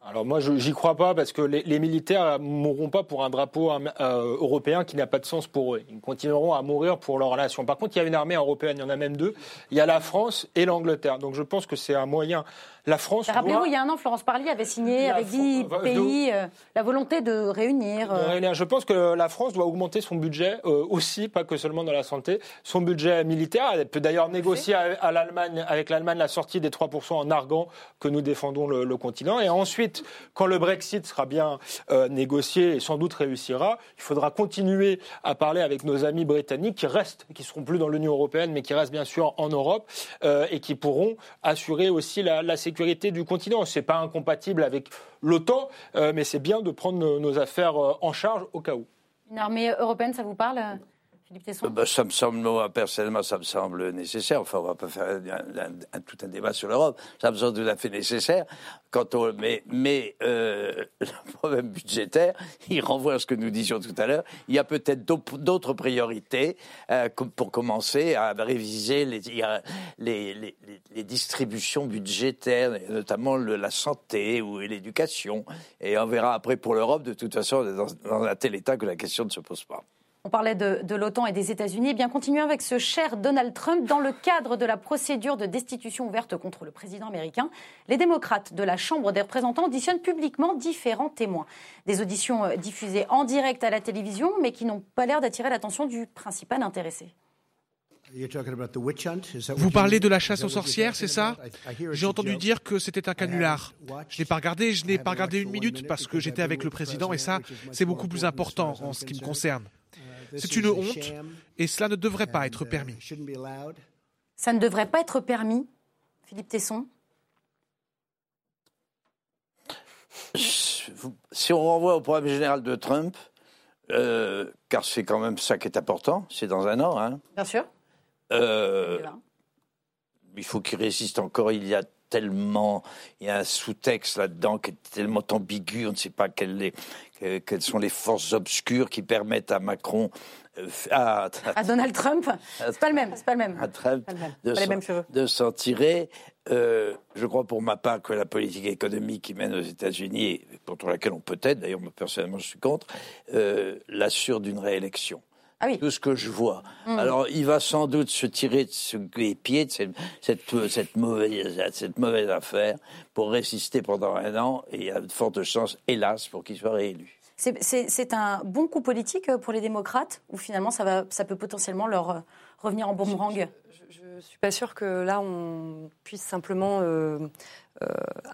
Alors moi, j'y crois pas parce que les, les militaires mourront pas pour un drapeau euh, européen qui n'a pas de sens pour eux. Ils continueront à mourir pour leurs relations. Par contre, il y a une armée européenne, il y en a même deux. Il y a la France et l'Angleterre. Donc je pense que c'est un moyen la France. Rappelez-vous, il y a un an, Florence Parly avait signé avec dix pays euh, la volonté de réunir. Euh, Je pense que la France doit augmenter son budget euh, aussi, pas que seulement dans la santé, son budget militaire. Elle peut d'ailleurs négocier à, l'Allemagne, avec l'Allemagne la sortie des 3% en argant que nous défendons le, continent. Et ensuite, quand le Brexit sera bien négocié et sans doute réussira, il faudra continuer à parler avec nos amis britanniques qui restent, qui seront plus dans l'Union européenne, mais qui restent bien sûr en Europe et qui pourront assurer aussi la, la sécurité sécurité du continent. Ce n'est pas incompatible avec l'OTAN, euh, mais c'est bien de prendre nos, affaires euh, en charge au cas où. Une armée européenne, ça vous parle? Euh, bah, ça me semble, moi, personnellement, ça me semble nécessaire. Enfin, on va pas faire tout un débat sur l'Europe. Ça me semble tout à fait nécessaire. Quand on, mais euh, le problème budgétaire, il renvoie à ce que nous disions tout à l'heure. Il y a peut-être d'autres priorités euh, pour commencer à réviser les, distributions budgétaires, notamment la santé ou l'éducation. Et on verra après pour l'Europe. De toute façon, dans, dans un tel état que la question ne se pose pas. On parlait de, l'OTAN et des États-Unis. Eh bien, continuons avec ce cher Donald Trump. Dans le cadre de la procédure de destitution ouverte contre le président américain, les démocrates de la Chambre des représentants auditionnent publiquement différents témoins. Des auditions euh, diffusées en direct à la télévision, mais qui n'ont pas l'air d'attirer l'attention du principal intéressé. Vous parlez de la chasse aux sorcières, c'est ça? J'ai entendu dire que c'était un canular. Je n'ai pas regardé, je n'ai pas regardé une minute parce que j'étais avec le président et ça, c'est beaucoup plus important en ce qui me concerne. C'est une honte et cela ne devrait pas être permis. Ça ne devrait pas être permis, Philippe Tesson Si on renvoie au problème général de Trump, euh, car c'est quand même ça qui est important, c'est dans un an. Hein. Bien sûr. Euh, il faut qu'il résiste encore. Il y a tellement, il y a un sous-texte là-dedans qui est tellement ambigu, on ne sait pas quelles sont les forces obscures qui permettent à Macron euh, à, Donald Trump, c'est pas le même, c'est pas le même. À Trump, de, s'en tirer. Euh, je crois pour ma part que la politique économique qui mène aux États-Unis, contre laquelle on peut être, d'ailleurs moi personnellement je suis contre, euh, l'assure d'une réélection. Ah oui. Tout ce que je vois. Mmh. Alors, il va sans doute se tirer de les pieds de cette, cette, mauvaise, cette mauvaise affaire pour résister pendant un an et il y a de fortes chances, hélas, pour qu'il soit réélu. C'est un bon coup politique euh, pour les démocrates ou finalement ça, va, ça peut potentiellement leur euh, revenir en boomerang? Je ne suis pas sûre que là on puisse simplement euh,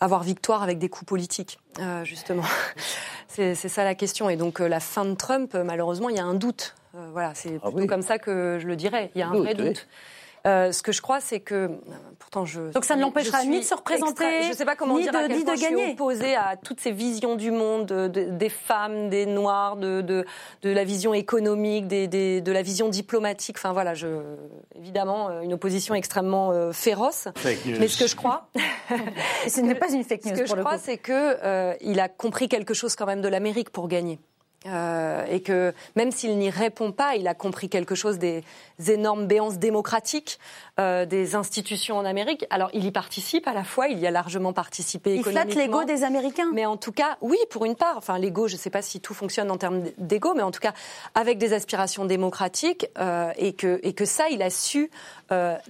avoir victoire avec des coups politiques, justement. c'est ça la question. Et donc la fin de Trump, malheureusement, il y a un doute voilà, c'est ah comme ça que je le dirais. Il y a un vrai doute. Euh, ce que je crois, c'est que pourtant je. Donc ça ne l'empêchera ni de se représenter, je ne sais pas comment ni dire de, à ni de gagner. Je opposée à toutes ces visions du monde, des femmes, des noirs, de, de, de la vision économique, des, des, de la vision diplomatique. Enfin voilà, je, évidemment euh, une opposition extrêmement féroce. Mais ce que je crois, ce n'est pas une fake news. Ce que je crois, c'est que il a compris quelque chose quand même de l'Amérique pour gagner. Euh, et que même s'il n'y répond pas, il a compris quelque chose des énormes béances démocratiques euh, des institutions en Amérique. Alors, il y participe à la fois, il y a largement participé il économiquement. Il flatte l'ego des Américains. Mais en tout cas, oui, pour une part. Enfin, l'ego, je ne sais pas si tout fonctionne en termes d'ego, mais en tout cas, avec des aspirations démocratiques, euh, et, que, et que ça, il a su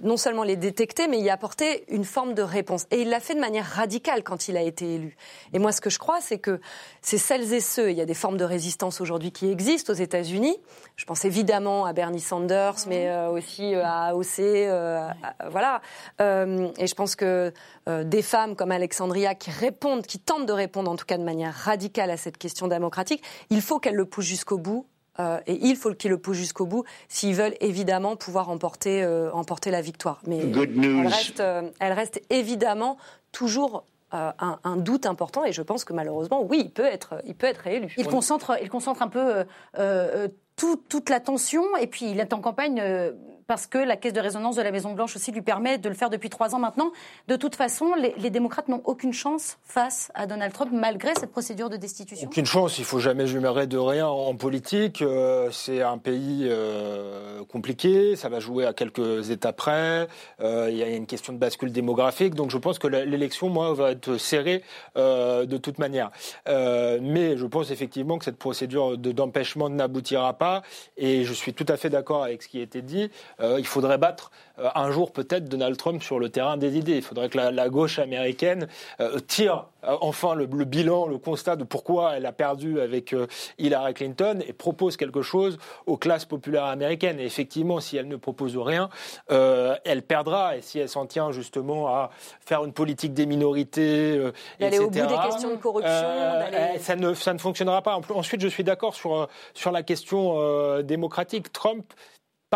non seulement les détecter, mais y apporter une forme de réponse. Et il l'a fait de manière radicale quand il a été élu. Et moi, ce que je crois, c'est que c'est celles et ceux, il y a des formes de résistance résistance aujourd'hui qui existe aux États-Unis. Je pense évidemment à Bernie Sanders, mais euh, aussi euh, à AOC, euh, à- voilà. Euh, et je pense que euh, des femmes comme Alexandria qui répondent, qui tentent de répondre en tout cas de manière radicale à cette question démocratique, il faut qu'elles le poussent jusqu'au bout. euh, et il faut qu'ils le poussent jusqu'au bout s'ils veulent évidemment pouvoir emporter, euh, emporter la victoire. Mais elle reste, euh, elle reste évidemment toujours euh, un, un doute important et je pense que malheureusement, oui, il peut être, il peut être réélu. Il concentre, il concentre un peu euh, euh, tout- toute l'attention et puis il est en campagne euh, parce que la caisse de résonance de la Maison Blanche aussi lui permet de le faire depuis trois ans maintenant. De toute façon, les, démocrates n'ont aucune chance face à Donald Trump malgré cette procédure de destitution. Aucune chance, il faut jamais jumeler de rien en politique. Euh, c'est un pays euh, compliqué, ça va jouer à quelques états près. Euh, il y a une question de bascule démographique, donc je pense que l'élection, moi, va être serrée de toute manière. Mais je pense effectivement que cette procédure de- d'empêchement n'aboutira pas, et je suis tout à fait d'accord avec ce qui a été dit. Euh, il faudrait battre euh, un jour peut-être Donald Trump sur le terrain des idées. Il faudrait que la, la gauche américaine euh, tire enfin le, le bilan, le constat de pourquoi elle a perdu avec Hillary Clinton et propose quelque chose aux classes populaires américaines. Et effectivement, si elle ne propose rien, elle perdra. Et si elle s'en tient justement à faire une politique des minorités, D'aller au bout des questions de corruption, eh, ça ne, ça ne fonctionnera pas. Ensuite, je suis d'accord sur, sur la question démocratique. Trump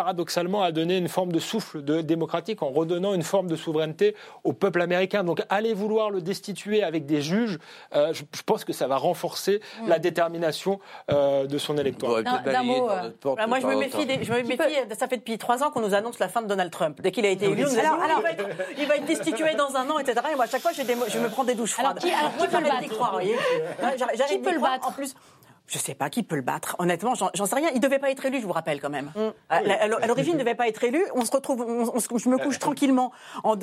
paradoxalement a donné une forme de souffle de démocratique en redonnant une forme de souveraineté au peuple américain. Donc aller vouloir le destituer avec des juges, euh, je, je pense que ça va renforcer la détermination euh, de son électorat. D'un- mot, euh, Voilà, moi, je me méfie, des- je me méfie ça fait depuis trois ans qu'on nous annonce la fin de Donald Trump. Dès qu'il a été élu, on nous Alors, alors- il, va être, il va être destitué dans un an, etc. Et moi, à chaque fois, je me prends des douches Alors, froides. qui- alors, qui Moi, peut le battre croire, Qui peut le battre En plus, je sais pas qui peut le battre. Honnêtement, j'en sais rien. Il devait pas être élu, je vous rappelle quand même. Euh, À, à- à l'origine, il devait pas être élu. On se retrouve, on- on je me couche tranquillement en, en,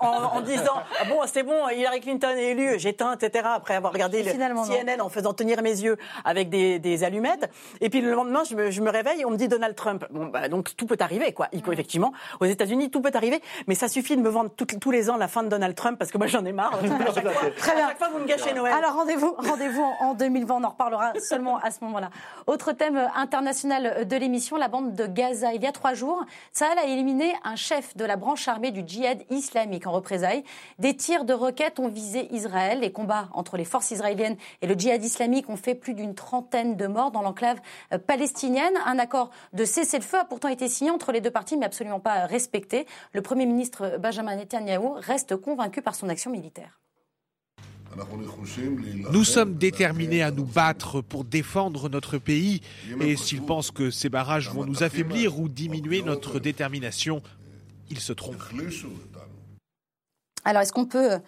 en- en disant ah bon, c'est bon, Hillary Clinton est élue, j'éteins, etc. Après avoir regardé le non. CNN en faisant tenir mes yeux avec des, des allumettes. Et puis le lendemain, je me, je me réveille, on me dit Donald Trump. Bon, bah, donc tout peut arriver, quoi. Il- Effectivement, aux États-Unis, tout peut arriver. Mais ça suffit de me vendre tout- tous les ans la fin de Donald Trump parce que moi, j'en ai marre. À chaque fois, Très bien. à chaque fois, vous me gâchez Noël. Alors rendez-vous rendez-vous en en 2020, on en reparlera à ce moment-là. Autre thème euh, international de l'émission, la bande de Gaza. Il y a trois jours, Sahel a éliminé un chef de la branche armée du djihad islamique en représailles. Des tirs de roquettes ont visé Israël. Les combats entre les forces israéliennes et le djihad islamique ont fait plus d'une trentaine de morts dans l'enclave euh, palestinienne. Un accord de cessez-le-feu a pourtant été signé entre les deux parties, mais absolument pas respecté. Le Premier ministre Benjamin Netanyahu reste convaincu par son action militaire. Nous sommes déterminés à nous battre pour défendre notre pays et s'ils pensent que ces barrages vont nous affaiblir ou diminuer notre détermination, ils se trompent. Alors, est-ce qu'on peut,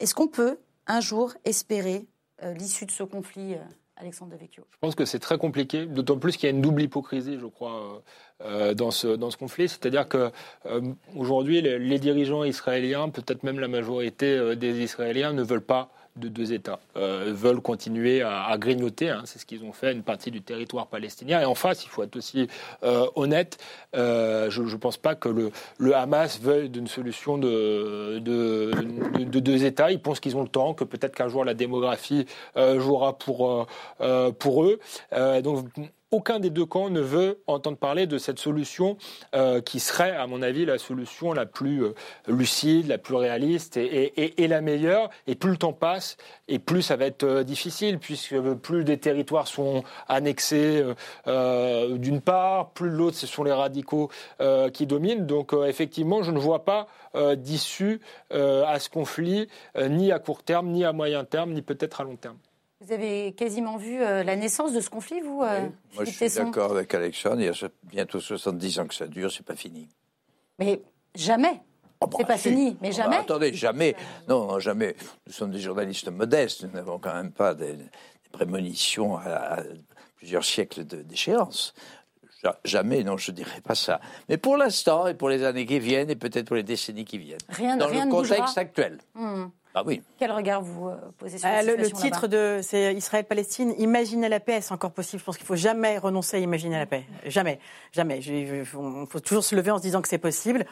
est-ce qu'on peut un jour espérer euh, l'issue de ce conflit, euh, Alexandre Devecchio? Je pense que c'est très compliqué, d'autant plus qu'il y a une double hypocrisie, je crois, euh, dans, ce, dans ce conflit. C'est-à-dire que euh, aujourd'hui, les, les dirigeants israéliens, peut-être même la majorité euh, des Israéliens, ne veulent pas de deux États, euh, veulent continuer à, grignoter, hein, c'est ce qu'ils ont fait, une partie du territoire palestinien. Et en face, il faut être aussi euh, honnête, euh, je ne pense pas que le, Hamas veuille d'une solution de, de, de- de deux États. Ils pensent qu'ils ont le temps, que peut-être qu'un jour la démographie jouera pour, eux. Aucun des deux camps ne veut entendre parler de cette solution euh, qui serait, à mon avis, la solution la plus euh, lucide, la plus réaliste et, la meilleure. Et plus le temps passe, et plus ça va être euh, difficile, puisque plus des territoires sont annexés d'une part, plus de l'autre, ce sont les radicaux qui dominent. Donc effectivement, je ne vois pas d'issue à ce conflit, ni à court terme, ni à moyen terme, ni peut-être à long terme. Vous avez quasiment vu euh, la naissance de ce conflit, vous, euh, Moi, je suis d'accord avec Alexandre. Il y a bientôt 70 ans que ça dure, c'est pas fini. Mais jamais. c'est pas si. fini, mais Ah bah, jamais. attendez, jamais. Non, non, jamais. Nous sommes des journalistes modestes. Nous n'avons quand même pas des, des prémonitions à, à plusieurs siècles de- d'échéance. Ja- Jamais, non, je dirais pas ça. Mais pour l'instant, et pour les années qui viennent, et peut-être pour les décennies qui viennent, Rien- dans rien le ne contexte bougera. actuel. Hmm. Ah oui. Quel regard vous euh, posez sur Euh, la le, le titre de c'est Israël-Palestine, imaginer la paix, c'est encore possible. Je pense qu'il faut jamais renoncer à imaginer la paix. Jamais, jamais. Il faut toujours se lever en se disant que c'est possible.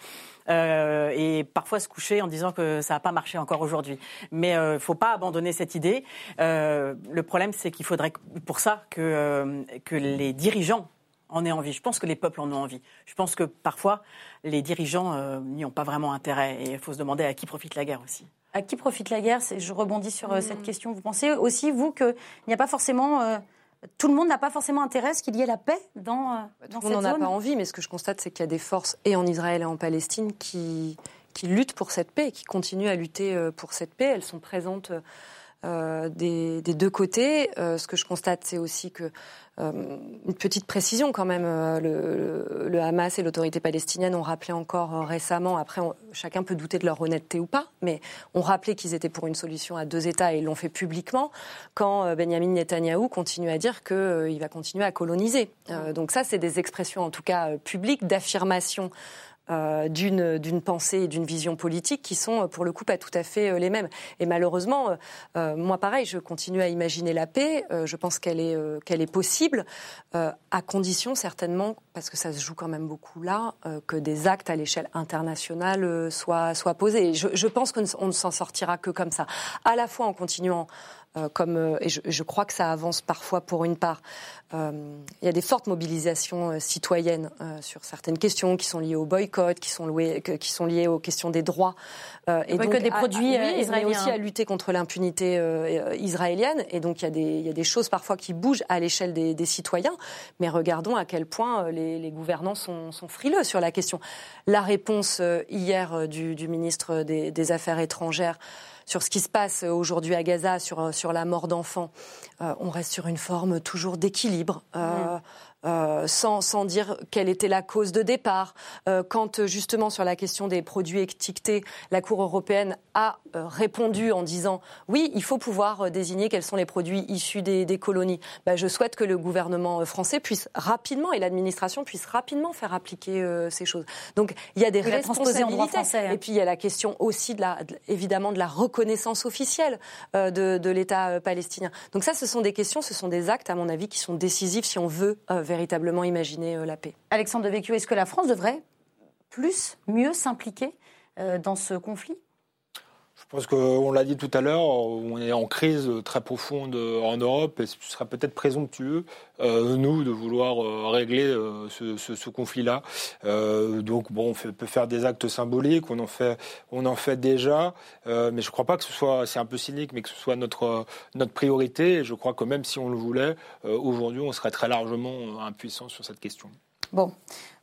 Euh, et parfois se coucher en disant que ça n'a pas marché encore aujourd'hui. Mais il ne faut pas abandonner cette idée. Euh, le problème, c'est qu'il faudrait pour ça que, euh, que les dirigeants en aient envie. Je pense que les peuples en ont envie. Je pense que parfois, les dirigeants euh, n'y ont pas vraiment intérêt. Et il faut se demander à qui profite la guerre aussi. À qui profite la guerre Je rebondis sur euh, cette question. Vous pensez aussi, vous, qu'il n'y a pas forcément. euh, tout le monde n'a pas forcément intérêt à ce qu'il y ait la paix dans, euh, dans Tout le cette monde n'en a pas envie, mais ce que je constate, c'est qu'il y a des forces, et en Israël et en Palestine, qui, qui luttent pour cette paix, qui continuent à lutter pour cette paix. Elles sont présentes euh, des, des deux côtés. Euh, ce que je constate, c'est aussi que, euh, une petite précision quand même, le, le Hamas et l'autorité palestinienne ont rappelé encore récemment, après on- chacun peut douter de leur honnêteté ou pas, mais ont rappelé qu'ils étaient pour une solution à deux États et ils l'ont fait publiquement quand Benjamin Netanyahou continue à dire qu'il va continuer à coloniser. Donc ça, c'est des expressions en tout cas publiques d'affirmation euh, d'une d'une pensée et d'une vision politique qui sont euh, pour le coup pas tout à fait euh, les mêmes. Et malheureusement, euh, moi pareil, je continue à imaginer la paix. Je pense qu'elle est qu'elle est possible à condition certainement parce que ça se joue quand même beaucoup là que des actes à l'échelle internationale soient soient posés. Je, je pense qu'on ne, on ne s'en sortira que comme ça, à la fois en continuant euh, comme euh, et je, je crois que ça avance parfois pour une part. Euh, il y a des fortes mobilisations euh, citoyennes euh, sur certaines questions qui sont liées au boycott, qui sont, louées, qui sont liées aux questions des droits. euh, Le boycott des à- à- produits, oui, israéliens. aussi à lutter contre l'impunité israélienne. Et donc il y, a des, il y a des choses parfois qui bougent à l'échelle des, des citoyens. Mais regardons à quel point les, les gouvernants sont, sont frileux sur la question. La réponse euh, hier du, du ministre des, des Affaires étrangères sur ce qui se passe aujourd'hui à Gaza, sur, sur la mort d'enfants, euh, on reste sur une forme toujours d'équilibre. euh, euh, sans, sans dire quelle était la cause de départ. Euh, quand euh, justement sur la question des produits étiquetés, la Cour européenne a euh, répondu en disant oui, il faut pouvoir désigner quels sont les produits issus des, des colonies. Bah, je souhaite que le gouvernement français puisse rapidement et l'administration puisse rapidement faire appliquer ces choses. Donc il y a des Oui, responsabilités. français, hein. Et puis il y a la question aussi de la, de- évidemment de la reconnaissance officielle de, de l'État palestinien. Donc ça, ce sont des questions, ce sont des actes, à mon avis, qui sont décisifs si on veut euh, véritablement imaginer euh, la paix. Alexandre Devecchio, est-ce que la France devrait plus, mieux s'impliquer euh, dans ce conflit? Je pense qu'on l'a dit tout à l'heure, on est en crise très profonde en Europe et ce serait peut-être présomptueux, euh, nous, de vouloir euh, régler euh, ce, conflit-là. Euh, donc, bon, on peut faire des actes symboliques, on en fait, on en fait déjà, mais je ne crois pas que ce soit, c'est un peu cynique, mais que ce soit notre, notre priorité. Et je crois que même si on le voulait, aujourd'hui, on serait très largement impuissant sur cette question. Bon,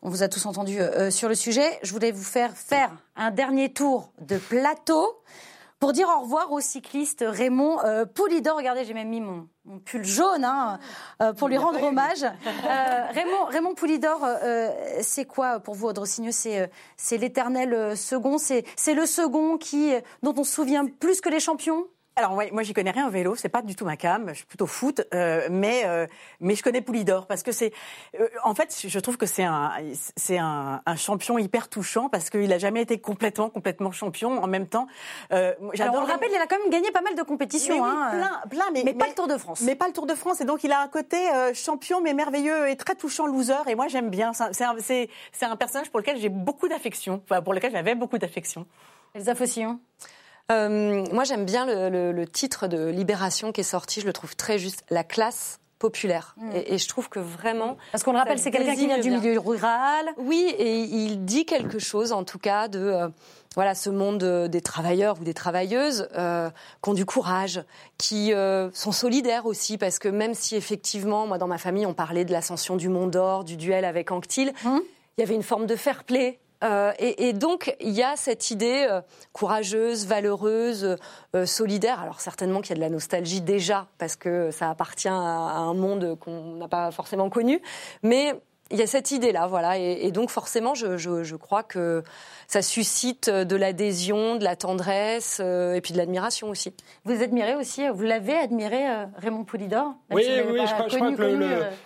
on vous a tous entendu euh, sur le sujet. Je voulais vous faire faire un dernier tour de plateau pour dire au revoir au cycliste Raymond euh, Poulidor. Regardez, j'ai même mis mon, mon pull jaune hein, euh, pour lui rendre hommage. Euh, Raymond, Raymond Poulidor, euh, euh, c'est quoi pour vous, Audrey Signeux? C'est euh, l'éternel euh, second C'est le second qui, euh, dont on se souvient plus que les champions? Alors ouais, moi j'y connais rien en vélo, c'est pas du tout ma cam, je suis plutôt foot, euh, mais euh, mais je connais Poulidor parce que c'est, euh, en fait, je trouve que c'est un c'est un, un champion hyper touchant parce qu'il a jamais été complètement complètement champion en même temps. Euh, Alors, on le rappelle, il a quand même gagné pas mal de compétitions. Mais oui, hein. plein, plein, mais, Mais pas le Tour de France. Mais pas le Tour de France. Et donc, il a un côté euh, champion, mais merveilleux et très touchant loser. Et moi, j'aime bien. C'est un- c'est un personnage pour lequel j'ai beaucoup d'affection. Enfin, pour lequel j'avais beaucoup d'affection. Elsa Fossillon Euh, moi, j'aime bien le, le- le titre de Libération qui est sorti. Je le trouve très juste. La classe populaire. Et, et je trouve que vraiment. Parce qu'on le rappelle, c'est quelqu'un qui vient du milieu rural. Oui, et il dit quelque chose, en tout cas, de euh, voilà ce monde des travailleurs ou des travailleuses euh, qui ont du courage, qui euh, sont solidaires aussi, parce que même si effectivement, moi dans ma famille, on parlait de l'ascension du Mont d'Or, du duel avec Anctil, il y avait une forme de fair play. Euh, et, donc, il y a cette idée euh, courageuse, valeureuse, euh, solidaire. Alors certainement qu'il y a de la nostalgie déjà, parce que ça appartient à, un monde qu'on n'a pas forcément connu. Mais il y a cette idée-là, voilà. Et, donc, forcément, je, crois que ça suscite de l'adhésion, de la tendresse et puis de l'admiration aussi. Vous admirez aussi, vous l'avez admiré, Raymond Poulidor Oui, oui, je, crois, que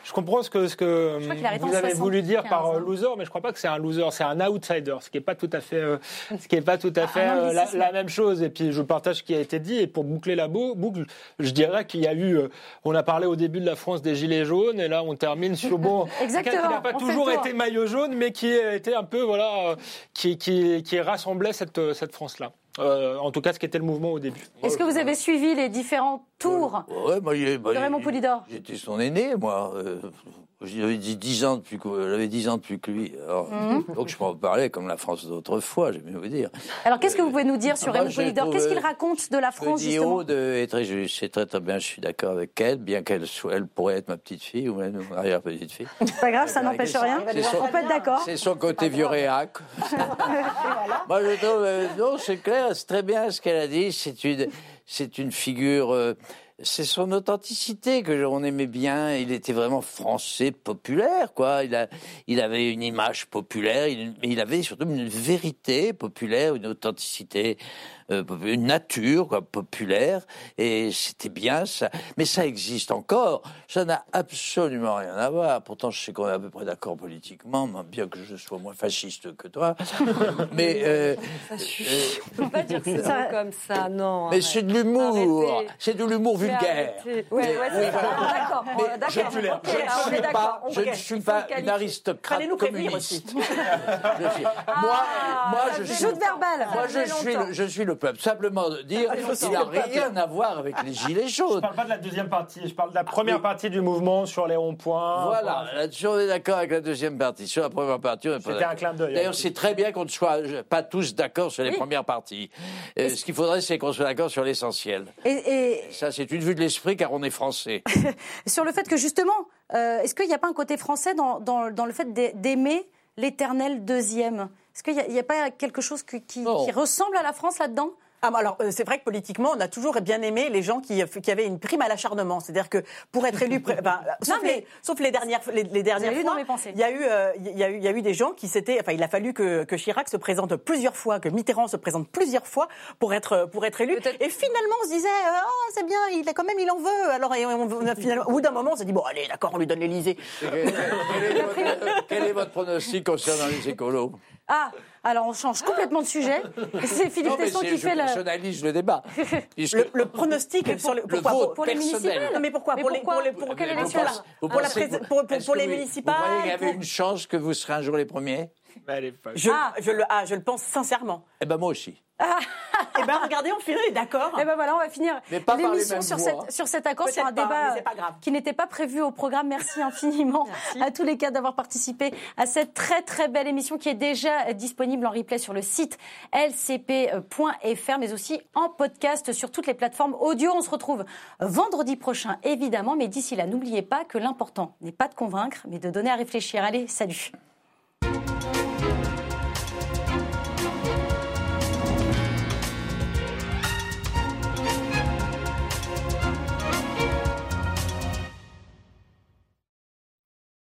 je comprends ce que, ce que vous avez voulu dire par loser, mais je crois pas que c'est un loser, c'est un outsider, ce qui n'est pas tout à fait, ce qui est pas tout à fait la, la, même chose. Et puis, je partage ce qui a été dit. Et pour boucler la boucle, je dirais qu'il y a eu, on a parlé au début de la France des Gilets jaunes, et là, on termine sur, bon, Exactement n'a pas toujours été maillot jaune, mais qui a été un peu, voilà, euh, qui, qui, rassemblait cette, France-là. Euh, en tout cas, ce qui était le mouvement au début. Est-ce que vous avez suivi les différents tours ouais, moi, de Raymond Poulidor J'étais son aîné, moi. J'avais dit 10 ans depuis j'avais 10 ans depuis que lui. Mhm. Donc je m'en parlais comme la France d'autrefois, j'aime bien vous dire. Alors qu'est-ce que vous pouvez nous dire sur Raymond Poulidor? Qu'est-ce qu'il raconte de la France justement? De très c'est très très bien, je suis d'accord avec elle, bien qu'elle soit, elle pourrait être ma petite fille ou même ma arrière petite fille. C'est pas grave, ça n'empêche rien. On peut être d'accord. C'est son côté vieux réac. Moi je trouve, euh, non, c'est clair, c'est très bien ce qu'elle a dit. C'est une, c'est une figure. Euh, c'est son authenticité que on aimait bien. Il était vraiment français, populaire, quoi. Il, a, il avait une image populaire, il, il avait surtout une vérité populaire, une authenticité une nature quoi, populaire, et c'était bien ça. Mais ça existe encore. Ça n'a absolument rien à voir. Pourtant, je sais qu'on est à peu près d'accord politiquement, bien que je sois moins fasciste que toi. mais euh, ça suffit. Euh, peut pas dire ça comme ça, non. Mais c'est de l'humour. C'est de l'humour vulgaire. Oui, ouais, ouais, d'accord. Je, je, je, ne suis pas, je ne suis pas une aristocrate communiste. moi, moi, je suis. verbal. Moi, je suis, le, je suis le peuple. Simplement dire qu'il n'a rien à voir avec les gilets jaunes. Je ne parle pas de la deuxième partie, je parle de la première partie du mouvement sur les ronds-points. Voilà, là-dessus on est d'accord avec la deuxième partie. Sur la première partie, on est pas C'était un clin d'œil. D'ailleurs, c'est très bien qu'on ne soit pas tous d'accord sur les premières parties. Euh, ce qu'il faudrait, c'est qu'on soit d'accord sur l'essentiel. Et, Ça, c'est une vue de l'esprit, car on est français. sur le fait que justement, euh, est-ce qu'il n'y a pas un côté français dans, dans, dans le fait d'aimer l'éternel deuxième. Est-ce qu'il n'y a, pas quelque chose qui, qui ressemble à la France là-dedans? Ah, alors, euh, c'est vrai que politiquement, on a toujours bien aimé les gens qui, qui avaient une prime à l'acharnement. C'est-à-dire que pour être élu, sauf, les, sauf, les, dernières, les, dernières fois, il y, a eu, euh, il, y a eu, il y a eu des gens qui s'étaient. Enfin, il a fallu que, que, Chirac se présente plusieurs fois, que Mitterrand se présente plusieurs fois pour être, pour être élu. Et finalement, on se disait, oh, c'est bien, il a quand même, il en veut. Alors, on, finalement, au bout d'un moment, on s'est dit, bon, allez, d'accord, on lui donne l'Élysée. quel est votre pronostic concernant les écolos? Ah, alors on change complètement de sujet. C'est Philippe Tesson qui fait le. personnalise le débat. le, le, pronostic sur le, pourquoi, pour, pour les municipales. Non, mais pourquoi mais pour, les, pour, les, pour, quelle élection là Pour, pour, les municipales. Vous croyez qu'il y avait une chance que vous serez un jour les premiers je, ah. je, le, ah, je le pense sincèrement. Eh ben moi aussi. Eh ben regardez, on finit, d'accord. Eh ben voilà, on va finir l'émission sur, cette, sur cet accord, sur un débat qui n'était pas prévu au programme. Merci infiniment à tous les cas d'avoir participé à cette très très belle émission qui est déjà disponible en replay sur le site lcp.fr, mais aussi en podcast sur toutes les plateformes audio. On se retrouve vendredi prochain, évidemment, mais d'ici là, n'oubliez pas que l'important n'est pas de convaincre, mais de donner à réfléchir. Allez, salut.